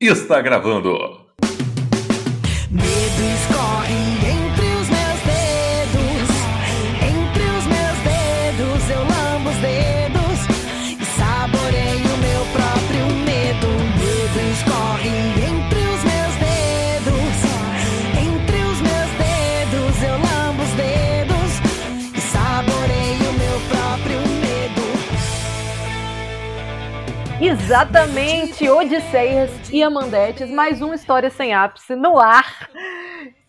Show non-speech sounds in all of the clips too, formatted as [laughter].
Está gravando. Exatamente, Odisseias e Amandetes, mais uma história sem ápice no ar.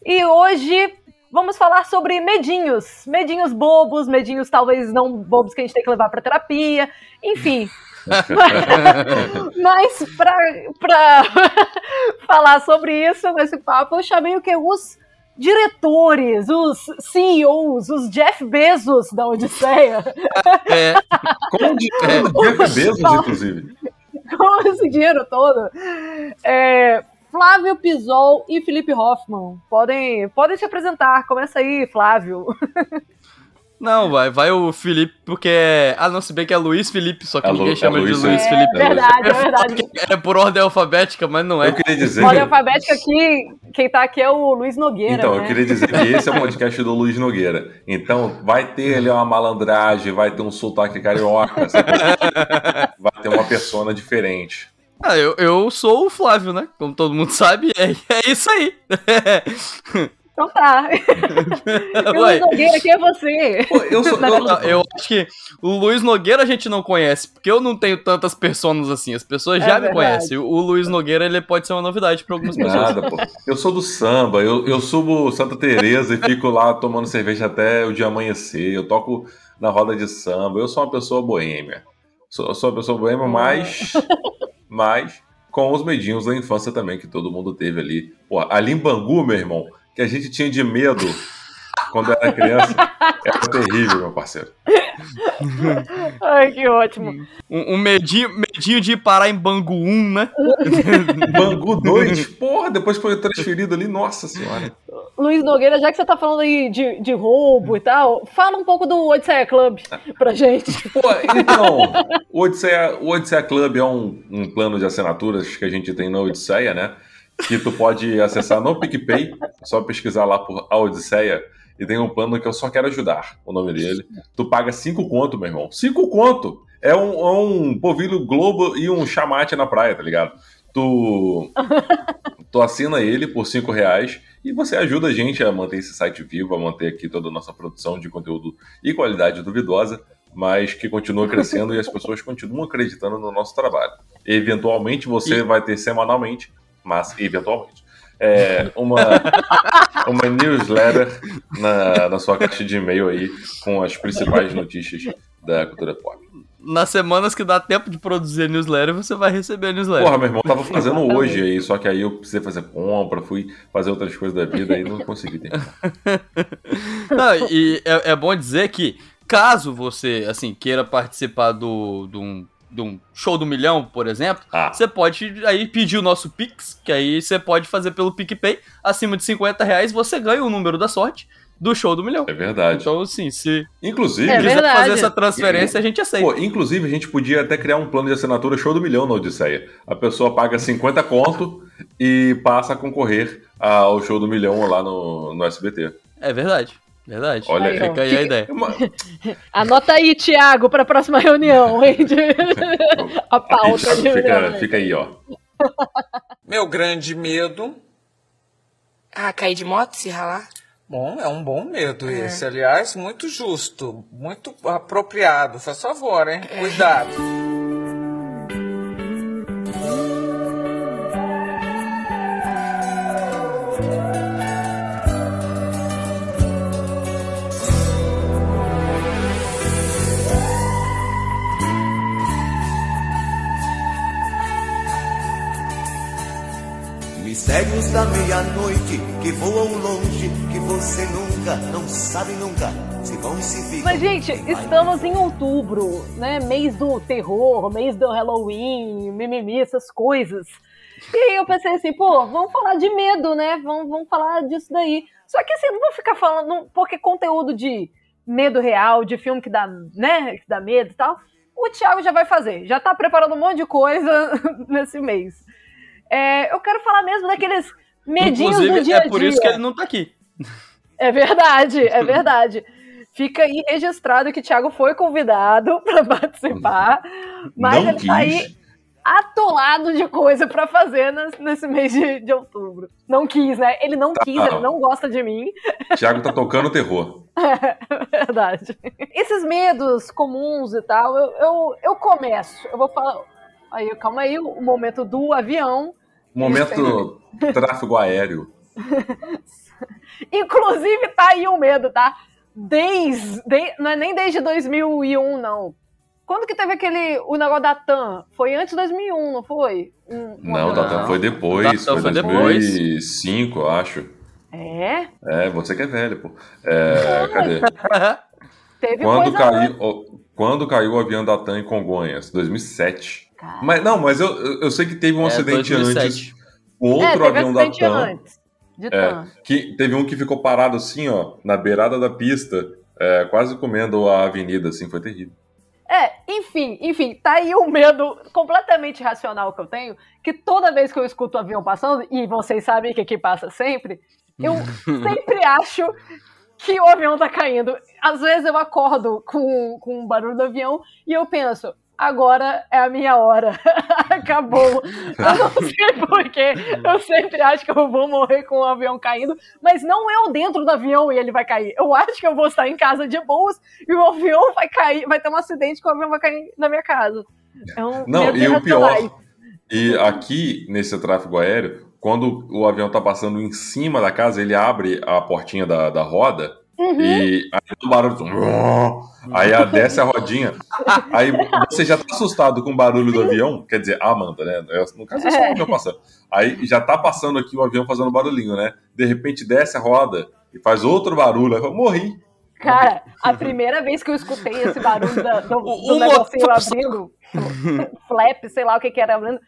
E hoje vamos falar sobre medinhos, medinhos bobos, medinhos talvez não bobos que a gente tem que levar para terapia, enfim. [laughs] Mas para [laughs] falar sobre isso nesse papo, eu chamei o que os diretores, os CEOs, os Jeff Bezos da Odisseia. É, Com o [laughs] de- o Jeff Bezos, inclusive. Com [laughs] esse dinheiro todo. É, Flávio Pisol e Felipe Hoffman. Podem, podem se apresentar. Começa aí, Flávio. [laughs] não, vai, vai o Felipe, porque é. Ah, não, se bem que é Luiz Felipe, só que É Lu- ninguém é chama Luiz de Luiz Felipe. Felipe. É verdade, é verdade. É por ordem alfabética, mas não é. Eu queria dizer. Ordem alfabética aqui, quem tá aqui é o Luiz Nogueira. Então, né? eu queria dizer que esse é o podcast do Luiz Nogueira. Então, vai ter ali uma malandragem, vai ter um sotaque carioca, vai ter uma persona diferente. Ah, eu, eu sou o Flávio, né? Como todo mundo sabe, é, é isso aí. [laughs] Então tá. [laughs] o Luiz Nogueira, quem é você? Eu sou. [laughs] Eu- eu acho que o Luiz Nogueira a gente não conhece, porque eu não tenho tantas personas assim. As pessoas É já me verdade. conhecem. O, Luiz Nogueira ele pode ser uma novidade para algumas pessoas. Nada, pô. Eu sou do samba, eu, eu subo Santa Teresa e fico lá tomando cerveja até o dia amanhecer. Eu toco na roda de samba. Eu sou uma pessoa boêmia. Sou, eu sou uma pessoa boêmia, mas, mas com os medinhos da infância também, que todo mundo teve ali. Pô, ali em Bangu, meu irmão, que a gente tinha de medo quando era criança, era terrível, meu parceiro. Ai, que ótimo. Um, um medinho, medinho de parar em Bangu 1, né? [laughs] Bangu 2, porra, depois que foi transferido ali, nossa senhora. Luiz Nogueira, já que você tá falando aí de, de roubo e tal, fala um pouco do Odisseia Club pra gente. Pô, então, o Odisseia, o Odisseia Club é um, um plano de assinaturas que a gente tem na Odisseia, né? Que tu pode acessar no PicPay, só pesquisar lá por A Odisseia, e tem um plano que eu só quero ajudar, o nome dele. Tu paga cinco conto, meu irmão. Cinco conto! É um, é um povilho globo e um chamate na praia, tá ligado? Tu, tu assina ele por cinco reais e você ajuda a gente a manter esse site vivo, a manter aqui toda a nossa produção de conteúdo e qualidade duvidosa mas que continua crescendo e as pessoas continuam acreditando no nosso trabalho. Eventualmente você E- vai ter semanalmente, mas eventualmente, é, uma, [laughs] uma newsletter na, na sua caixa de e-mail aí com as principais notícias da cultura pop. Nas semanas que dá tempo de produzir newsletter, você vai receber a newsletter. Porra, meu irmão, tava fazendo hoje aí, só que aí eu precisei fazer compra, fui fazer outras coisas da vida e não consegui ter. [laughs] Não, e é, é bom dizer que, caso você, assim, queira participar do, de, um, de um show do milhão, por exemplo, Ah, você pode aí pedir o nosso Pix, que aí você pode fazer pelo PicPay. Acima de 50 reais, você ganha o número da sorte do show do milhão. é verdade. Então, assim, se Inclusive, É quiser verdade. fazer essa transferência, a gente aceita. Pô, inclusive, a gente podia até criar um plano de assinatura show do milhão na Odisseia. A pessoa paga 50 conto e passa a concorrer ao show do milhão lá no, no SBT. É verdade, verdade. Olha aí, Fica aí a ideia. É uma- [laughs] Anota aí, Thiago, pra próxima reunião, hein? de- [laughs] A pauta fica, reunião. fica aí, ó. Meu grande medo. Ah, cair de moto, se ralar? Bom, é um bom medo esse. Aliás, muito justo, muito apropriado. Faz favor, hein? Cuidado. [laughs] Mistérios da meia-noite que voam longe, que você nunca, não sabe nunca, se vão se ficam. Mas, gente, estamos em outubro, né? Mês do terror, mês do Halloween, mimimi, essas coisas. E aí eu pensei assim, pô, vamos falar de medo, né? Vamos, vamos falar disso daí. Só que assim, não vou ficar falando, porque conteúdo de medo real, de filme que dá, né, que dá medo e tal, o Thiago já vai fazer. Já tá preparando um monte de coisa [laughs] nesse mês. É, eu quero falar mesmo daqueles medinhos do Inclusive, dia a dia. é por isso que ele não tá aqui. É verdade, é verdade. Fica aí registrado que o Thiago foi convidado [laughs] para participar, mas não ele tá aí quis. atolado de coisa para fazer nes- nesse mês de, de outubro. Não quis, né? Ele não Tá. quis, ele não gosta de mim. [laughs] Thiago tá tocando terror. [laughs] É verdade. Esses medos comuns e tal, eu, eu, eu começo. Eu vou falar. Aí, calma aí, o momento do avião. Momento tráfego aéreo. [laughs] Inclusive, tá aí o medo, tá? Desde. de- não é nem desde 2001, não. Quando que teve aquele. O negócio da TAM? Foi antes de 2001, não foi? Um- um Não, avião- Tatan, foi depois. Tatan Foi foi 2005, eu acho. É? É, você que é velho, pô. É, cadê? [laughs] Teve Quando coisa caiu, quando caiu o avião da TAM em Congonhas? 2007. Cara. Mas não, mas eu, eu sei que teve um É, acidente 2007. antes. O outro é, teve avião da acidente TAM. antes. De É, que teve um que ficou parado assim, ó, na beirada da pista, é, quase comendo a avenida, assim, foi terrível. É, enfim, enfim, tá aí um medo completamente irracional que eu tenho, que toda vez que eu escuto o avião passando, e vocês sabem que aqui passa sempre, eu [laughs] sempre acho que o avião tá caindo. Às vezes eu acordo com, com o barulho do avião e eu penso, agora é a minha hora. [laughs] Acabou. Eu não [laughs] sei porquê. Eu sempre acho que eu vou morrer com o avião caindo, mas não eu dentro do avião e ele vai cair. Eu acho que eu vou estar em casa de boas e o avião vai cair, vai ter um acidente que o avião vai cair na minha casa. É um Não, e o pior, e aqui nesse tráfego aéreo, quando o avião tá passando em cima da casa, ele abre a portinha da, da roda Uhum. e aí um barulho. Aí a- desce a rodinha. Aí você já tá assustado com o barulho do avião, quer dizer, a Amanda, né? No caso é só o avião passando. Aí já tá passando aqui o avião fazendo barulhinho, né? De repente desce a roda e faz outro barulho. Aí eu morri. Cara, a primeira vez que eu escutei esse barulho do, [laughs] O- do o negocinho abrindo, [laughs] flap, sei lá o que que era abrindo,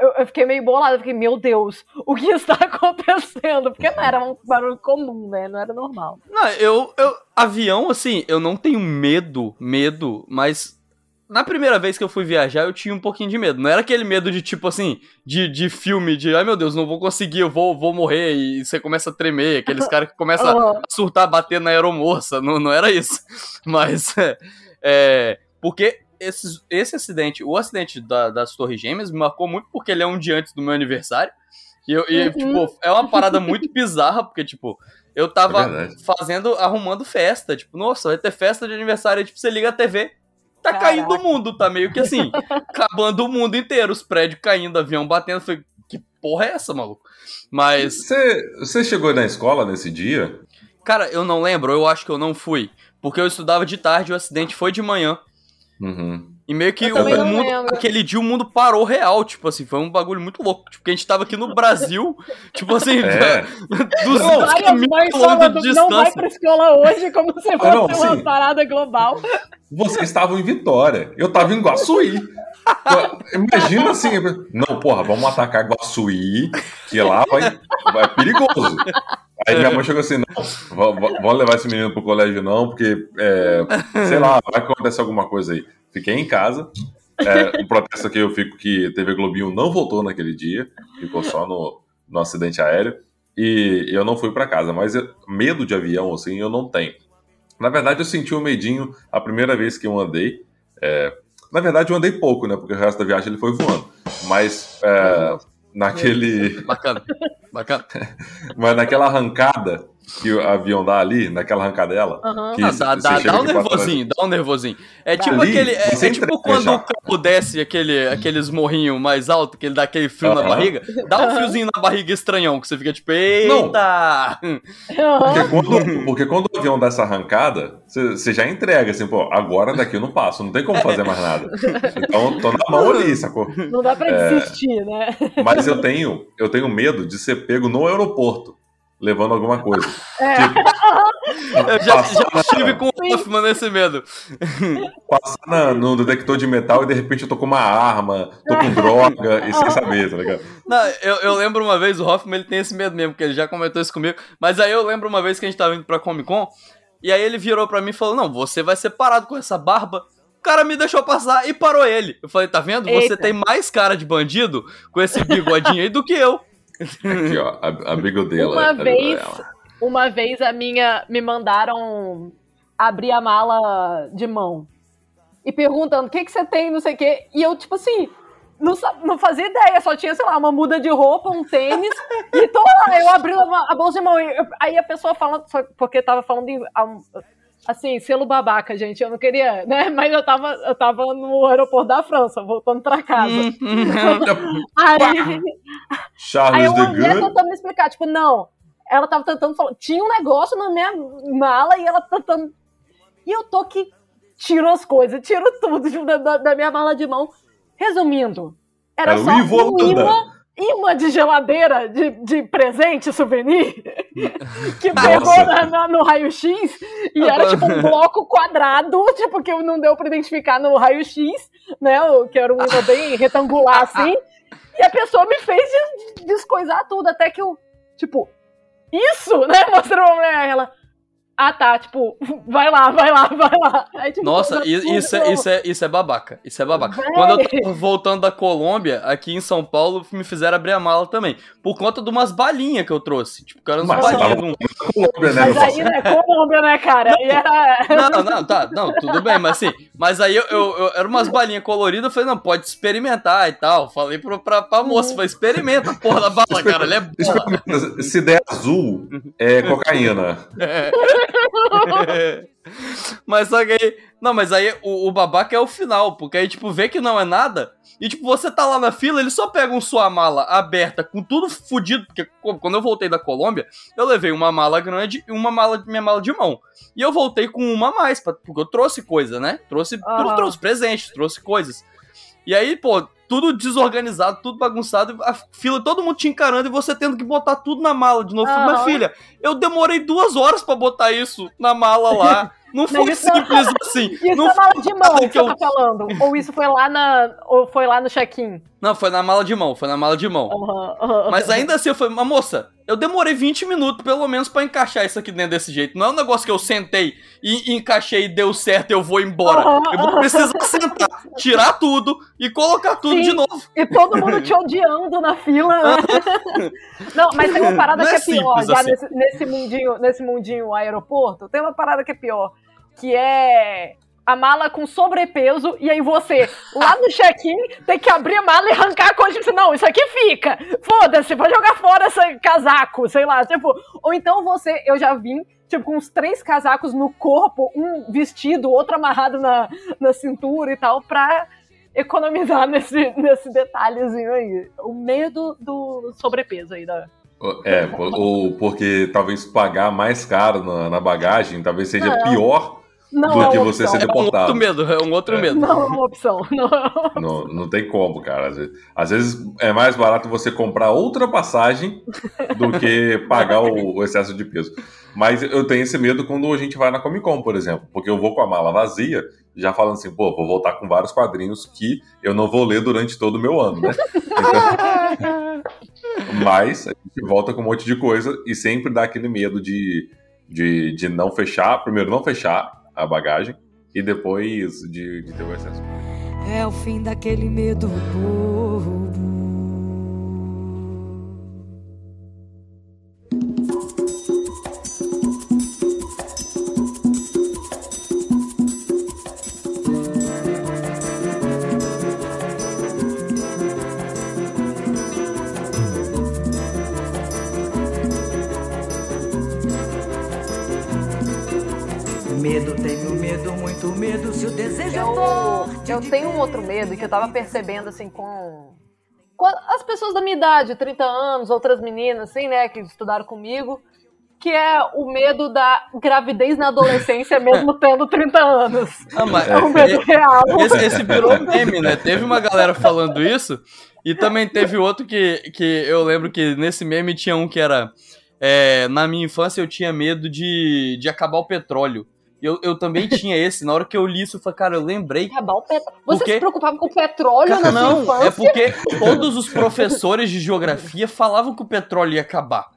eu, eu fiquei meio bolada, fiquei, meu Deus, o que está [laughs] acontecendo? Porque não era um barulho comum, né? Não era normal. Não, eu, eu. Avião, assim, eu não tenho medo, medo, mas. Na primeira vez que eu fui viajar, eu tinha um pouquinho de medo. Não era aquele medo de tipo assim, de, de filme, de ai meu Deus, não vou conseguir, eu vou, vou morrer, e você começa a tremer, aqueles [laughs] caras que começam a surtar, bater na aeromoça. Não, não era isso. [laughs] Mas. É, é, porque esses, esse acidente, o acidente da- das Torres Gêmeas, me marcou muito porque ele é um dia antes do meu aniversário. E, eu, e, Uhum. tipo, é uma parada muito [laughs] bizarra, porque, tipo, eu É tava verdade. fazendo, arrumando festa. Tipo, nossa, vai ter festa de aniversário. Aí, tipo, você liga a TV, tá Caraca. caindo o mundo, tá meio que assim, acabando o mundo inteiro, os prédios caindo, avião batendo. Falei, que porra é essa, maluco? Mas, Você, você chegou na escola nesse dia? cara, eu não lembro, eu acho que eu não fui. Porque eu estudava de tarde, o acidente foi de manhã. Uhum. E meio que o, mundo, aquele dia o mundo parou real, tipo assim, foi um bagulho muito louco. Tipo, que a gente tava aqui no Brasil, [laughs] tipo assim, É. 200 Várias mães quilômetros falando, de não vai distância. pra escola hoje como se fosse não, uma sim. parada global. Vocês estavam em Vitória. Eu tava em Guaçuí. Imagina assim. Não, porra, vamos atacar Guaçuí, que lá vai, vai perigoso. Aí minha mãe chegou assim: não, v- v- vamos levar esse menino pro colégio, não, porque, é, sei lá, vai acontecer alguma coisa aí. Fiquei em casa. É, um protesto aqui eu fico que TV Globinho não voltou naquele dia, ficou só no, no acidente aéreo. E eu não fui pra casa, mas eu- medo de avião, assim, eu não tenho. Na verdade, eu senti um medinho a primeira vez que eu andei. É, na verdade, eu andei pouco, né? Porque o resto da viagem ele foi voando. Mas é, naquele. Bacana, bacana. [laughs] Mas naquela arrancada que o avião dá ali, naquela arrancadela. Aham. que Ah, dá, dá, dá um nervosinho, dá um nervosinho. É tipo Ali, aquele. É, é tipo quando já. o carro desce aquele, aqueles morrinhos mais altos, que ele dá aquele frio na Aham. barriga. Dá um friozinho na barriga estranhão, que você fica tipo, eita! Aham. Porque quando, porque quando o avião dá essa arrancada, você já entrega, assim, pô, agora daqui eu não passo, não tem como fazer mais nada. Então, tô na mão ali, sacou? Não dá pra É. desistir, né? Mas eu tenho, eu tenho medo de ser pego no aeroporto, levando alguma coisa. É. Tipo, [laughs] Eu já, já na- estive com o Hoffman nesse medo. [laughs] passar na- no detector de metal e de repente eu tô com uma arma, tô com droga e sem saber, tá ligado? Não, eu, eu lembro uma vez, o Hoffman ele tem esse medo mesmo, porque ele já comentou isso comigo. Mas aí eu lembro uma vez que a gente tava indo pra Comic Con, e aí ele virou pra mim e falou: Não, você vai ser parado com essa barba. cara me deixou passar e parou ele. Eu falei, tá vendo? Você Eita. tem mais cara de bandido com esse bigodinho aí do que eu. Aqui, ó, a, a. Uma ali vez, pra ela. uma vez a minha me mandaram abrir a mala de mão e perguntando o que, que você tem, não sei o quê. E eu, tipo assim, não, não fazia ideia, só tinha, sei lá, uma muda de roupa, um tênis, e tô lá, eu abri a, bolsa de mão. e aí a pessoa só porque tava falando em. Assim, selo babaca, gente. Eu não queria, né? [laughs] Mas eu tava, eu tava no aeroporto da França, voltando pra casa. Hum, Aí, [laughs] Aí Charles eu de olhei Gaulle. tentando me explicar, tipo, não. Ela tava tentando falar. Tinha um negócio na minha mala e ela tentando. E eu tô que tiro as coisas, tiro tudo tipo, da, da- minha mala de mão. Resumindo, era, Era o só um imã, imã de geladeira, de, de presente, souvenir, [laughs] que pegou na- na- no raio-x e era tipo um bloco quadrado, [laughs] tipo, que não deu pra identificar no raio-x, né? Que era um [laughs] imã bem retangular assim. E a pessoa me fez des- descoisar tudo, até que eu, tipo, isso, né? Mostrou a mulher, ela. Ah, tá, tipo, [laughs] vai lá, vai lá, vai lá. Aí, tipo, Nossa, isso, é, isso, é, isso é babaca. Isso é babaca. Véi. Quando eu tava voltando da Colômbia, aqui em São Paulo, me fizeram abrir a mala também. Por conta de umas balinhas que eu trouxe. Tipo, cara, umas Mas balinhas. tava- num- Colômbia, né, Mas aí, né, Colômbia, né, cara? Era. Não, não, tá, não, tudo bem, mas assim, mas aí eu, eu, eu- era umas balinhas coloridas, eu falei, não, pode experimentar e tal. Falei pro, pra, pra moça, falei, experimenta a porra da bala, cara, ela é boa. Experimenta. Se der azul, é cocaína. [laughs] mas só que aí. Não, mas aí o, o babaca é o final, porque aí, tipo, vê que não é nada. E, tipo, você tá lá na fila, ele só pega um sua mala aberta, com tudo fudido. Porque quando eu voltei da Colômbia, eu levei uma mala grande e uma mala, minha mala de mão. E eu voltei com uma a mais, pra- porque eu trouxe coisa, né? Trouxe, Aham. trouxe presentes, trouxe coisas. E aí, pô, tudo desorganizado, tudo bagunçado, a fila, todo mundo te encarando e você tendo que botar tudo na mala de novo. Falei, Mas filha, eu demorei duas horas pra botar isso na mala lá. [laughs] Não foi não- simples [laughs] assim. Isso Não, é mala de mão que que você eu- tá falando. Ou isso foi lá na. Ou foi lá no check-in. não, foi na mala de mão, foi na mala de mão. Aham, aham. Mas ainda assim, eu falei, mas moça, eu demorei 20 minutos pelo menos pra encaixar isso aqui dentro desse jeito. Não é um negócio que eu sentei e encaixei e deu certo e eu vou embora. Aham, Eu vou precisar sentar, tirar tudo e colocar tudo Sim. de novo. E todo mundo te odiando na fila. né? [laughs] Não, mas tem uma parada Não que é é pior, assim. nesse, nesse mundinho, nesse mundinho aeroporto, tem uma parada que é pior, que é a mala com sobrepeso, e aí você, lá no check-in, tem que abrir a mala e arrancar a coisa, tipo não, isso aqui fica, foda-se, vou jogar fora esse casaco, sei lá, tipo, ou então você, eu já vim, tipo, com uns três casacos no corpo, um vestido, outro amarrado na, na cintura e tal, pra economizar nesse, nesse detalhezinho aí. O medo do sobrepeso aí da. É, ou porque talvez pagar mais caro na, na bagagem talvez seja Não. pior Não do é que você opção. ser É um outro deportado. medo, é um outro É. medo. Não é uma opção. [laughs] Não é uma opção. Não, não tem como, cara. Às vezes, às vezes é mais barato você comprar outra passagem do que [laughs] pagar o, o excesso de peso. Mas eu tenho esse medo quando a gente vai na Comic Con, por exemplo, porque eu vou com a mala vazia, já falando assim, pô, vou voltar com vários quadrinhos que eu não vou ler durante todo o meu ano, né? Então, [laughs] mas a gente volta com um monte de coisa e sempre dá aquele medo de, de, de não fechar, primeiro não fechar a bagagem e depois de, de ter o excesso. É o fim daquele medo bobo. Se o desejo é Eu, forte. eu tenho um outro medo que eu tava percebendo, assim, com, com as pessoas da minha idade, 30 anos, outras meninas, assim, né, que estudaram comigo, que é o medo da gravidez na adolescência, [laughs] mesmo tendo 30 anos. Ah, mas É um medo real. esse, esse virou meme, né? Teve uma galera falando isso, e também teve outro que, que eu lembro que nesse meme tinha um que era. é, na minha infância eu tinha medo de, de acabar o petróleo. Eu, eu também tinha esse. Na hora que eu li isso, eu falei, cara, eu lembrei. Acabar o pet... Você Por quê? se preocupava com o petróleo na sua Não, infância? é porque todos os professores de geografia falavam que o petróleo ia acabar.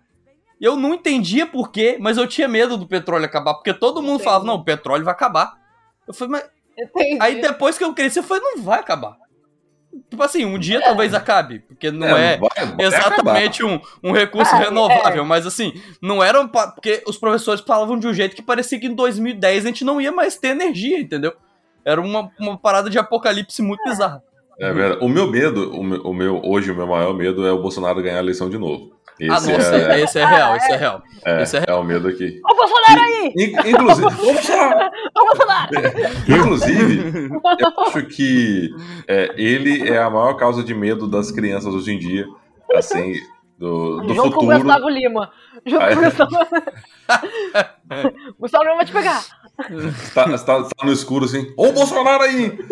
Eu não entendia por quê, mas eu tinha medo do petróleo acabar, porque todo mundo Sim. falava, não, o petróleo vai acabar. Eu falei, mas Entendi. Aí depois que eu cresci, eu falei, não vai acabar. Tipo assim, um dia talvez acabe, porque não é, vai- vai exatamente um, um recurso Ah, renovável, mas assim, não era um pa- porque os professores falavam de um jeito que parecia que em 2010 a gente não ia mais ter energia, entendeu? Era uma, uma parada de apocalipse muito bizarra. É verdade. O meu medo, o meu, o meu- hoje o meu maior medo é o Bolsonaro ganhar a eleição de novo. Esse ah, nossa, é, esse é real, esse é real. é, esse é é o medo aqui. Ô, Bolsonaro aí! In- Inclusive, Ô, Bolsonaro! Ô, Bolsonaro! Inclusive, eu acho que é, ele é a maior causa de medo das crianças hoje em dia, assim, do, do Junto com o futuro. Gustavo Lima. Junto com o Ah, [laughs] é? Gustavo [laughs] Gustavo Lima vai te pegar. Tá, tá- tá no escuro assim, ô Bolsonaro aí! [laughs]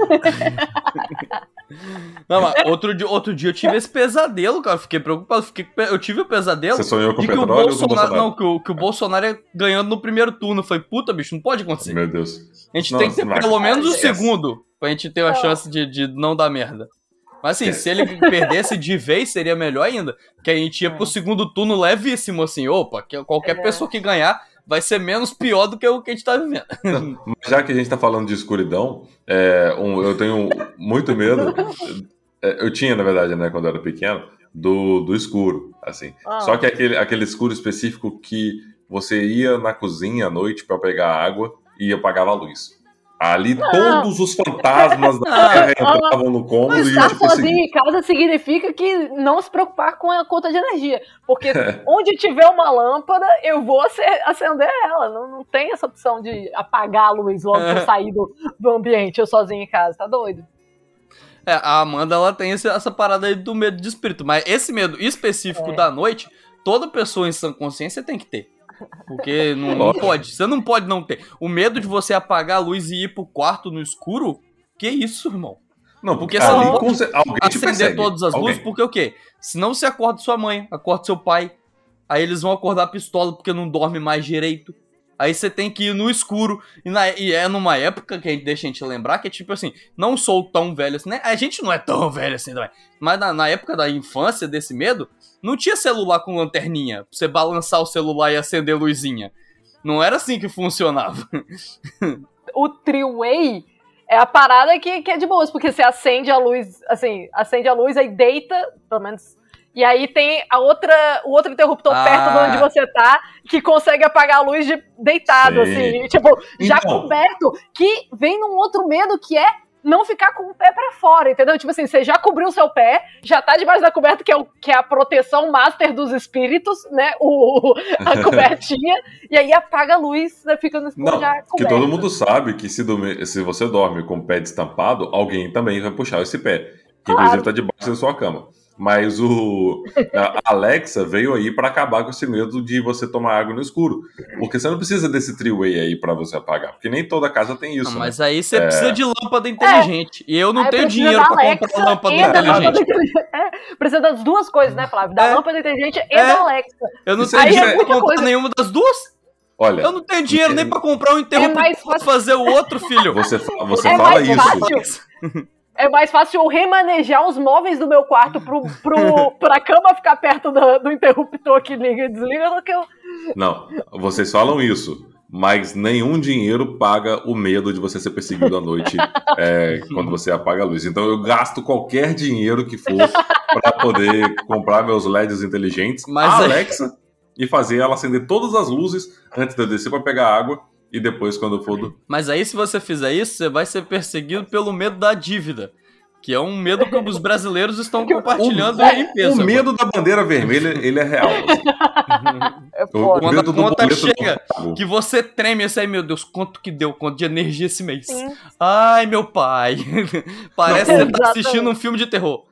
Não, mas outro dia, outro dia eu tive esse pesadelo, cara. Fiquei preocupado. Fiquei, eu tive o pesadelo Você sonhou com de que o petróleo ou com Bolsonaro. Bolsonaro? Não, que o, que o Bolsonaro ia ganhando no primeiro turno. Eu falei, puta, bicho, não pode acontecer. Meu Deus. A gente Não, tem que ter não pelo menos o Esquece. segundo pra gente ter a chance de, de não dar merda. Mas assim, se ele perdesse de vez, seria melhor ainda. Que a gente ia pro segundo turno levíssimo, assim. Opa, que qualquer É. pessoa que ganhar vai ser menos pior do que o que a gente tá vivendo. [laughs] Mas já que a gente tá falando de escuridão, é, um- eu tenho muito medo. é, Eu tinha, na verdade, né, quando eu era pequeno, do, do escuro, assim. Ah. Só que aquele, aquele escuro específico que você ia na cozinha à noite pra pegar água e apagava a luz. Ali todos os fantasmas da [laughs] terra entravam no cômodo Mas e estar sozinho em casa significa que não se preocupar com a conta de energia. Porque É. [laughs] onde tiver uma lâmpada, eu vou ace- acender ela. Não, não tem essa opção de apagar a luz logo que eu sair do, do ambiente, eu sozinho em casa. Tá doido? É, a Amanda, ela tem esse- essa parada aí do medo de espírito. Mas esse medo específico É. da noite, toda pessoa em sã consciência tem que ter. Porque não, não pode. Você não pode não ter. O medo de você apagar a luz e ir pro quarto no escuro, que isso, irmão? Não, Porque cer- alguém te acender todas as Alguém. luzes, porque o quê? Senão você acorda sua mãe, acorda seu pai, aí eles vão acordar pistola porque não dorme mais direito. Aí você tem que ir no escuro. E, na- e é numa época que a gente deixa a gente lembrar que é tipo assim, não sou tão velho assim, né? A gente não é tão [laughs] velho assim também. Mas na, na época da infância desse medo, não tinha celular com lanterninha. Pra você balançar o celular e acender luzinha. Não era assim que funcionava. [laughs] O three-way é a parada que, que é de boas, porque você acende a luz, assim, acende a luz, aí deita, pelo menos. E aí tem a outra, o outro interruptor Ah. perto de onde você tá, que consegue apagar a luz de deitado, Sim. assim, tipo, já Então. coberto, que vem num outro medo que é não ficar com o pé pra fora, entendeu? Tipo assim, você já cobriu o seu pé, já tá debaixo da coberta, que é, o, que é a proteção master dos espíritos, né? O, a [laughs] cobertinha, e aí apaga a luz, né? fica no Não, já que coberto. todo mundo sabe que se, dormir- se você dorme com o pé destampado, alguém também vai puxar esse pé. Que Claro. inclusive tá debaixo da sua cama. Mas o a Alexa veio aí pra acabar com esse medo de você tomar água no escuro. Porque você não precisa desse three-way aí pra você apagar. Porque nem toda casa tem isso. Ah, né? mas aí você precisa de lâmpada inteligente. E eu não Aí tenho dinheiro Alexa comprar lâmpada da inteligente. lâmpada inteligente. É, precisa das duas coisas, né, Flávio? Da É. lâmpada inteligente e É. da Alexa. Eu não tenho dinheiro é pra muita comprar coisa. nenhuma das duas. Olha, Eu não tenho dinheiro nem pra comprar um É interruptor pra fácil. fazer o outro, filho. você, fa- você É fala isso. fácil. [laughs] É mais fácil eu remanejar os móveis do meu quarto pro, pro, [laughs] pra cama ficar perto do, do interruptor que liga e desliga do que eu. Não, vocês falam isso. Mas nenhum dinheiro paga o medo de você ser perseguido à noite [laughs] é, quando você apaga a luz. Então eu gasto qualquer dinheiro que for para poder comprar meus LEDs inteligentes, Mas Alexa, e fazer ela acender todas as luzes antes de eu descer para pegar água e depois quando for do... Mas aí, se você fizer isso, você vai ser perseguido pelo medo da dívida. Que é um medo que os brasileiros estão [laughs] compartilhando em peso. O medo da bandeira vermelha, ele é real. assim. [laughs] É O, o Quando a conta chega. Que você treme assim, ai meu Deus, quanto que deu, quanto de energia esse mês? Sim. Ai, meu pai. [laughs] Parece Não, que você tá assistindo um filme de terror.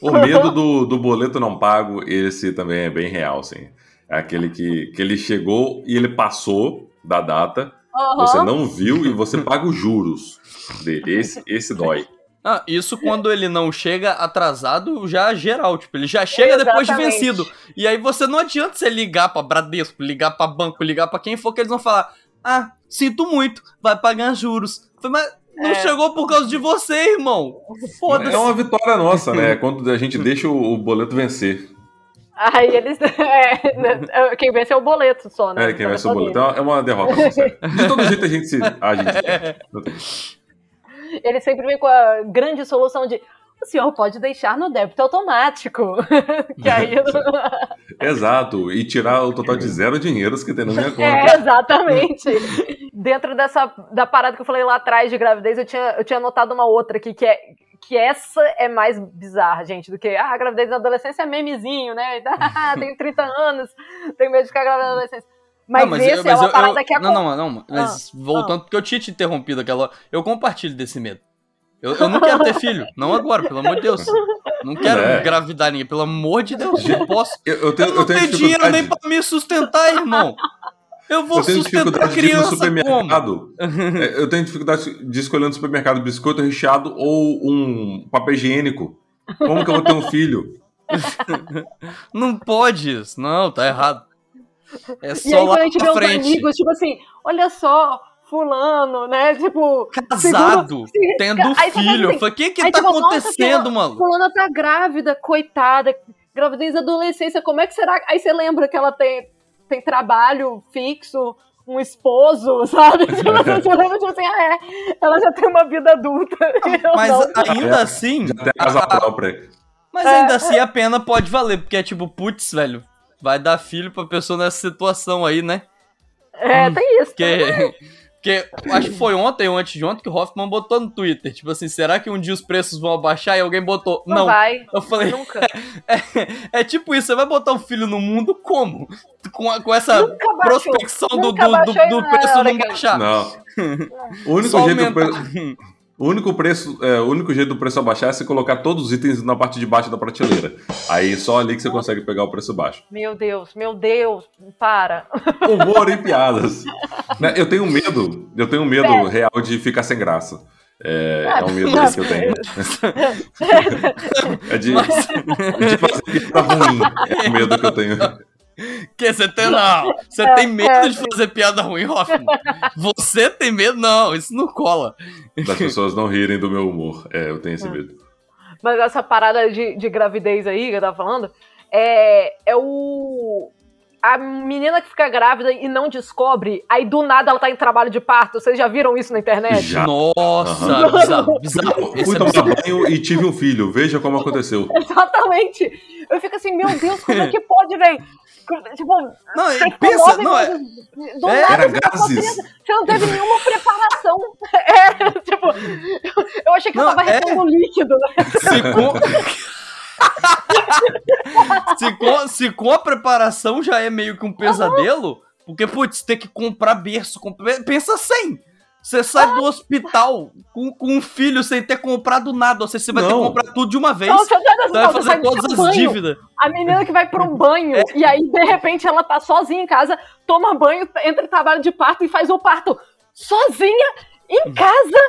O medo do, do boleto não pago, esse também é bem real, assim. É aquele que, que ele chegou e ele passou da data, Aham. você não viu e você paga os juros dele. Esse, esse dói. Ah, isso quando ele não chega atrasado, já geral. Tipo, ele já chega depois de vencido. E aí você não adianta você ligar pra Bradesco, ligar pra banco, ligar pra quem for, que eles vão falar: Ah, sinto muito, vai pagar juros. Mas não É. chegou por causa de você, irmão. Foda-se. É uma vitória nossa, né? É Quando a gente deixa o boleto vencer. Aí eles. [laughs] é, né, quem vence é o boleto só, né? É, quem vai ser o boleto. É uma derrota. De todo jeito a gente se. A gente. [laughs] ele sempre vem com a grande solução de o senhor pode deixar no débito automático. [laughs] que aí. Exato. E tirar o total de zero dinheiros que tem na minha É, conta. exatamente. Dentro dessa da parada que eu falei lá atrás de gravidez, eu tinha, eu tinha notado uma outra aqui, que é que essa é mais bizarra, gente, do que ah, a gravidez na adolescência é memezinho, né? [laughs] Ah, tenho 30 anos, tenho medo de ficar grávida na adolescência. Mas, Não, esse é uma parada que é Não, não, não, mas voltando, porque eu tinha te interrompido aquela hora, eu compartilho desse medo. Eu, eu não quero ter [laughs] filho, não agora, pelo amor de Deus. Não quero É. engravidar ninguém, pelo amor de Deus, não posso. Eu, eu tenho, Eu não eu tenho tenho dinheiro nem pra me sustentar, irmão. Eu vou eu tenho sustentar dificuldade de ir no criança como? supermercado. [laughs] É, Eu tenho dificuldade de escolher no supermercado biscoito recheado ou um papel higiênico. Como que eu vou ter um filho? [laughs] Não pode isso, não, tá errado. É E só aí, lá quando a gente vê frente. amigos, tipo assim, olha só, fulano, né? Tipo. Casado, segundo- tendo [laughs] Aí filho. assim, o que que aí tá tipo, acontecendo, mano? Fulana tá grávida, coitada, gravidez adolescência, como é que será? Aí você lembra que ela tem, tem trabalho fixo, um esposo, [laughs] sabe? Você [laughs] lembra, tipo assim, ah, é, ela já tem uma vida adulta. [laughs] Eu Mas não. ainda assim, Já tem casa própria. mas É. ainda assim a pena pode valer, porque é tipo, putz, velho, vai dar filho pra pessoa nessa situação aí, né? É, tem isso. Porque, porque acho que foi ontem ou antes de ontem que o Hoffman botou no Twitter, tipo assim, será que um dia os preços vão abaixar? E alguém botou, Não, não. vai, Eu falei, nunca. [laughs] é, é tipo isso, você vai botar um filho no mundo como? Com, a- com essa Nunca baixou, prospecção do, nunca do, do, do em preço não baixar. Não. [laughs] O único, Só jeito aumentar. [laughs] o, único preço, é, o único jeito do preço abaixar é você colocar todos os itens na parte de baixo da prateleira. Aí só ali que você consegue pegar o preço baixo. Meu Deus, meu Deus, para. Humor e piadas. [laughs] Né, Eu tenho medo, eu tenho medo Sério? real de ficar sem graça. É, é um medo Mas- que eu tenho. [laughs] É de, Mas- de fazer piada ruim. É o medo que eu tenho. Que você tem, não. Você É, tem medo é, de fazer piada ruim, Hoffman. Você tem medo? Não, isso não cola. Das pessoas não rirem do meu humor. É, eu tenho esse medo. Mas essa parada de, de gravidez aí que eu tava falando é, é o. A menina que fica grávida e não descobre, aí do nada ela tá em trabalho de parto. Vocês já viram isso na internet? Já. Nossa, Aham. bizarro, bizarro. Fui é tomar banho e tive um filho. Veja como aconteceu. [laughs] Exatamente. Eu fico assim, meu Deus, como é [laughs] que pode, velho? Tipo, Não, você pensa, não, é, do é, nada Era gases. Você não teve nenhuma preparação. [laughs] É, tipo, eu, eu achei que eu Não, tava é. retendo líquido, se com... [laughs] se, com, se com a preparação já é meio que um pesadelo, porque, putz, ter que comprar berço, comprar... pensa sem. Você sai do hospital com, com um filho sem ter comprado nada, seja, você vai ter que comprar tudo de uma vez. Não, você, Você vai não, você fazer vai todas as banho. dívidas. A menina que vai pro banho e aí, de repente, ela tá sozinha em casa, toma banho, entra em trabalho de parto e faz o parto sozinha, em casa,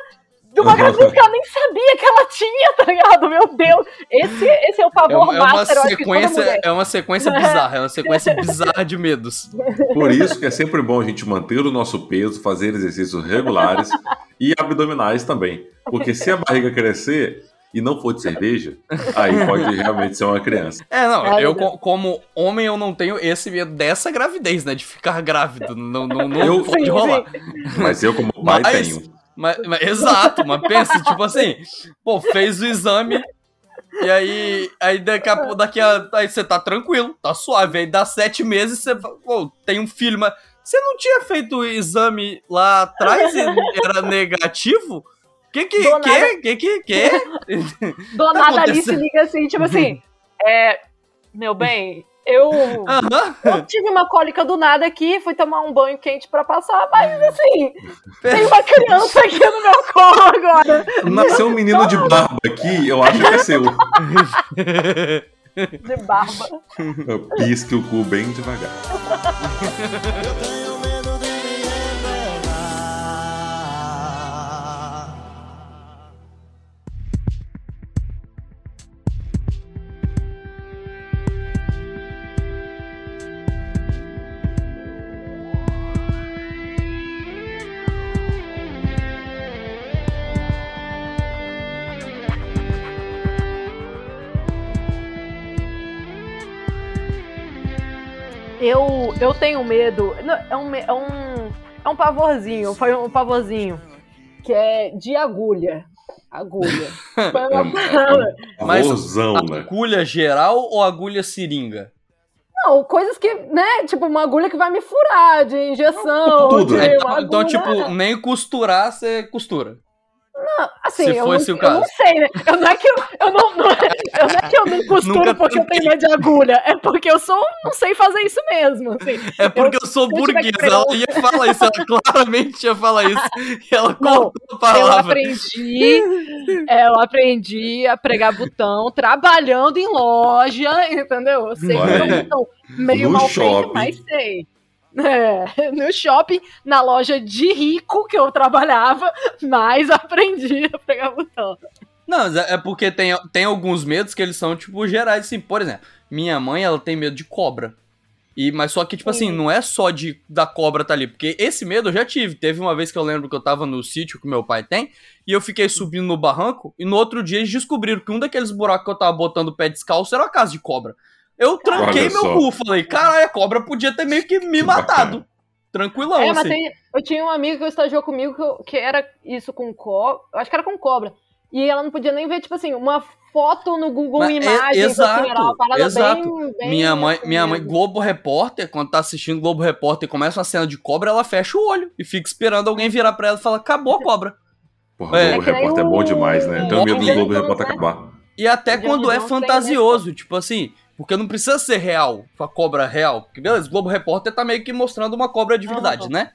de uma gravidez que ela nem sabia que ela tinha, tá ligado? Meu Deus! Esse, esse é o É pavor uma, é uma master, eu acho que toda sequência, é uma sequência bizarra, é uma sequência [laughs] bizarra de medos. Por isso que é sempre bom a gente manter o nosso peso, fazer exercícios regulares e abdominais também. Porque se a barriga crescer e não for de cerveja, aí pode realmente ser uma criança. É, não, Ai, eu como homem eu não tenho esse medo dessa gravidez, né, de ficar grávido, não, não, não Eu- pode Sim, rolar. Mas eu, como pai, Mas- tenho. Mas, mas- exato, mas pensa, tipo assim, pô, fez o exame e aí, aí daqui a, daqui a, aí você tá tranquilo, tá suave, aí dá sete meses você, pô, tem um filho, mas você não tinha feito o exame lá atrás e era negativo? Que que, Do que, que, que, que? [laughs] Do Tá nada ali se liga assim, tipo assim, é. Meu bem, eu, Aham. eu tive uma cólica do nada aqui, fui tomar um banho quente pra passar, mas assim, tem uma criança aqui no meu colo agora. Nasceu um menino de barba aqui, eu acho que é seu. De barba. Pisque o cu bem devagar. [laughs] Eu, eu tenho medo. não, é, um, é um. É um pavorzinho. Foi um pavorzinho. Que é de agulha. Agulha. É, [laughs] Foi uma é, parada. é um Mas pavorzão, né? Agulha geral ou agulha seringa? Não, coisas que, né? Tipo, uma agulha que vai me furar de injeção. Tudo, de né? Então, então, tipo, nem costurar, você costura. Assim, Se eu, fosse não, o eu não caso. sei, né? Eu não é que eu, eu não, não, é, eu não é que eu não costuro Nunca porque eu tenho medo de agulha. É porque eu sou, não sei fazer isso mesmo. Assim. É porque eu, sou eu que burguesa. pegar Ela um- ia falar isso, ela claramente ia falar isso. E ela Não, a Eu palavra. aprendi, é, eu aprendi a pregar botão trabalhando em loja, entendeu? Eu sei Olha pregar aí. botão meio No mal feito, mas sei. É, [laughs] no shopping, na loja de rico que eu trabalhava, mas [laughs] aprendi a pregar botão. Não, é é porque tem, tem alguns medos que eles são, tipo, gerais, assim. Por exemplo, minha mãe, ela tem medo de cobra. E, mas só que, tipo assim, não é só de da cobra tá ali. Porque esse medo eu já tive. Teve uma vez que eu lembro que eu tava no sítio que meu pai tem. E eu fiquei subindo no barranco. E no outro dia eles descobriram que um daqueles buracos que eu tava botando o pé descalço era uma casa de cobra. Eu tranquei meu cu. Falei, caralho, a cobra podia ter meio que me Que matado. bacana. Tranquilão, É, mas assim. tem- eu tinha um amigo que estagiou comigo que, eu- que era isso com cobra. Acho que era com cobra. E ela não podia nem ver, tipo assim, uma foto no Google Mas é- Imagens. assim, era uma exato, parada exato. bem- bem Minha mãe, assim minha mãe. Globo Repórter, quando tá assistindo Globo Repórter e começa uma cena de cobra, ela fecha o olho e fica esperando alguém virar pra ela e falar: acabou a cobra. Porra, É. o Globo É Repórter é bom o- demais, né? Eu tenho medo do. Globo Repórter né? acabar. E até quando é tem, né, fantasioso, tipo assim, porque não precisa ser real, a cobra real. Porque beleza, Globo Repórter tá meio que mostrando uma cobra de verdade, né?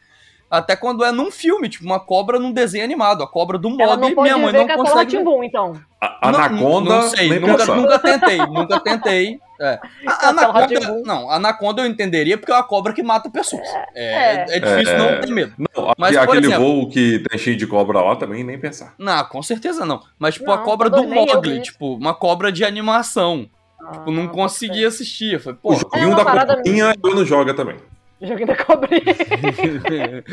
Até quando é num filme, tipo, uma cobra num desenho animado. A cobra do não pode minha mãe ver não Castelo consegue. Rá-Tim-Bum, então. A- Não- Anaconda, não, sei, nem nunca, nunca tentei, nunca tentei. É. A- Castelo Anaconda, não, Anaconda eu entenderia porque é uma cobra que mata pessoas. É, é difícil É, não é. ter medo. Não, Mas, aquele exemplo- voo que tem cheio de cobra lá também, nem pensar. Não, com certeza não. Mas, tipo, a Não, cobra tá do Mogli, tipo, uma cobra de animação. Tipo, não Ah, conseguia assistir. Eu falei, O pô. joguinho uma da cobrinha eu não joga também. [laughs] Joguinho da cobrinha. [laughs]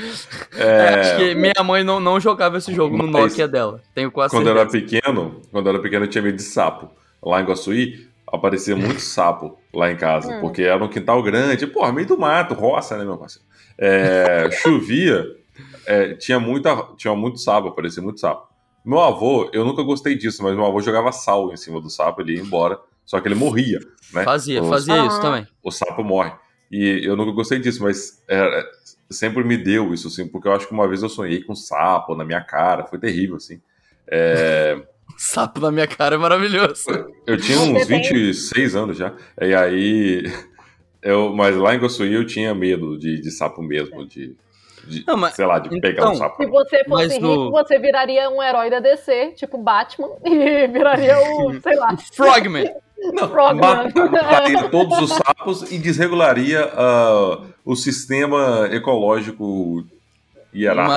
É, acho É, que minha mãe não, não jogava esse jogo no Mas- Nokia dela. Tenho quase quando eu era certeza. pequeno, quando eu era pequeno eu tinha medo de sapo. Lá em Guaçuí, aparecia muito [laughs] sapo lá em casa, Hum. porque era um quintal grande, porra, meio do mato, roça, né, meu parceiro? É, chovia, é, tinha, muita, tinha muito sapo, aparecia muito sapo. Meu avô, eu nunca gostei disso, mas meu avô jogava sal em cima do sapo, ele ia embora, só que ele morria, né? Fazia, fazia isso Ah. também. o sapo morre. E eu nunca gostei disso, mas é, sempre me deu isso, assim, porque eu acho que uma vez eu sonhei com um sapo na minha cara, foi terrível, assim. É, [laughs] Sapo na minha cara é maravilhoso. eu tinha uns tem- 26 anos já, e aí. [laughs] Eu, mas lá em Gossuí eu tinha medo de, de sapo mesmo, de, de, Não, mas- sei lá, de pegar então, um sapo. Se você fosse rico, no- você viraria um herói da DC, tipo Batman, [laughs] e viraria o, sei lá, Frogman. Não, [laughs] mataria todos os sapos e desregularia ah, o sistema ecológico hierárquico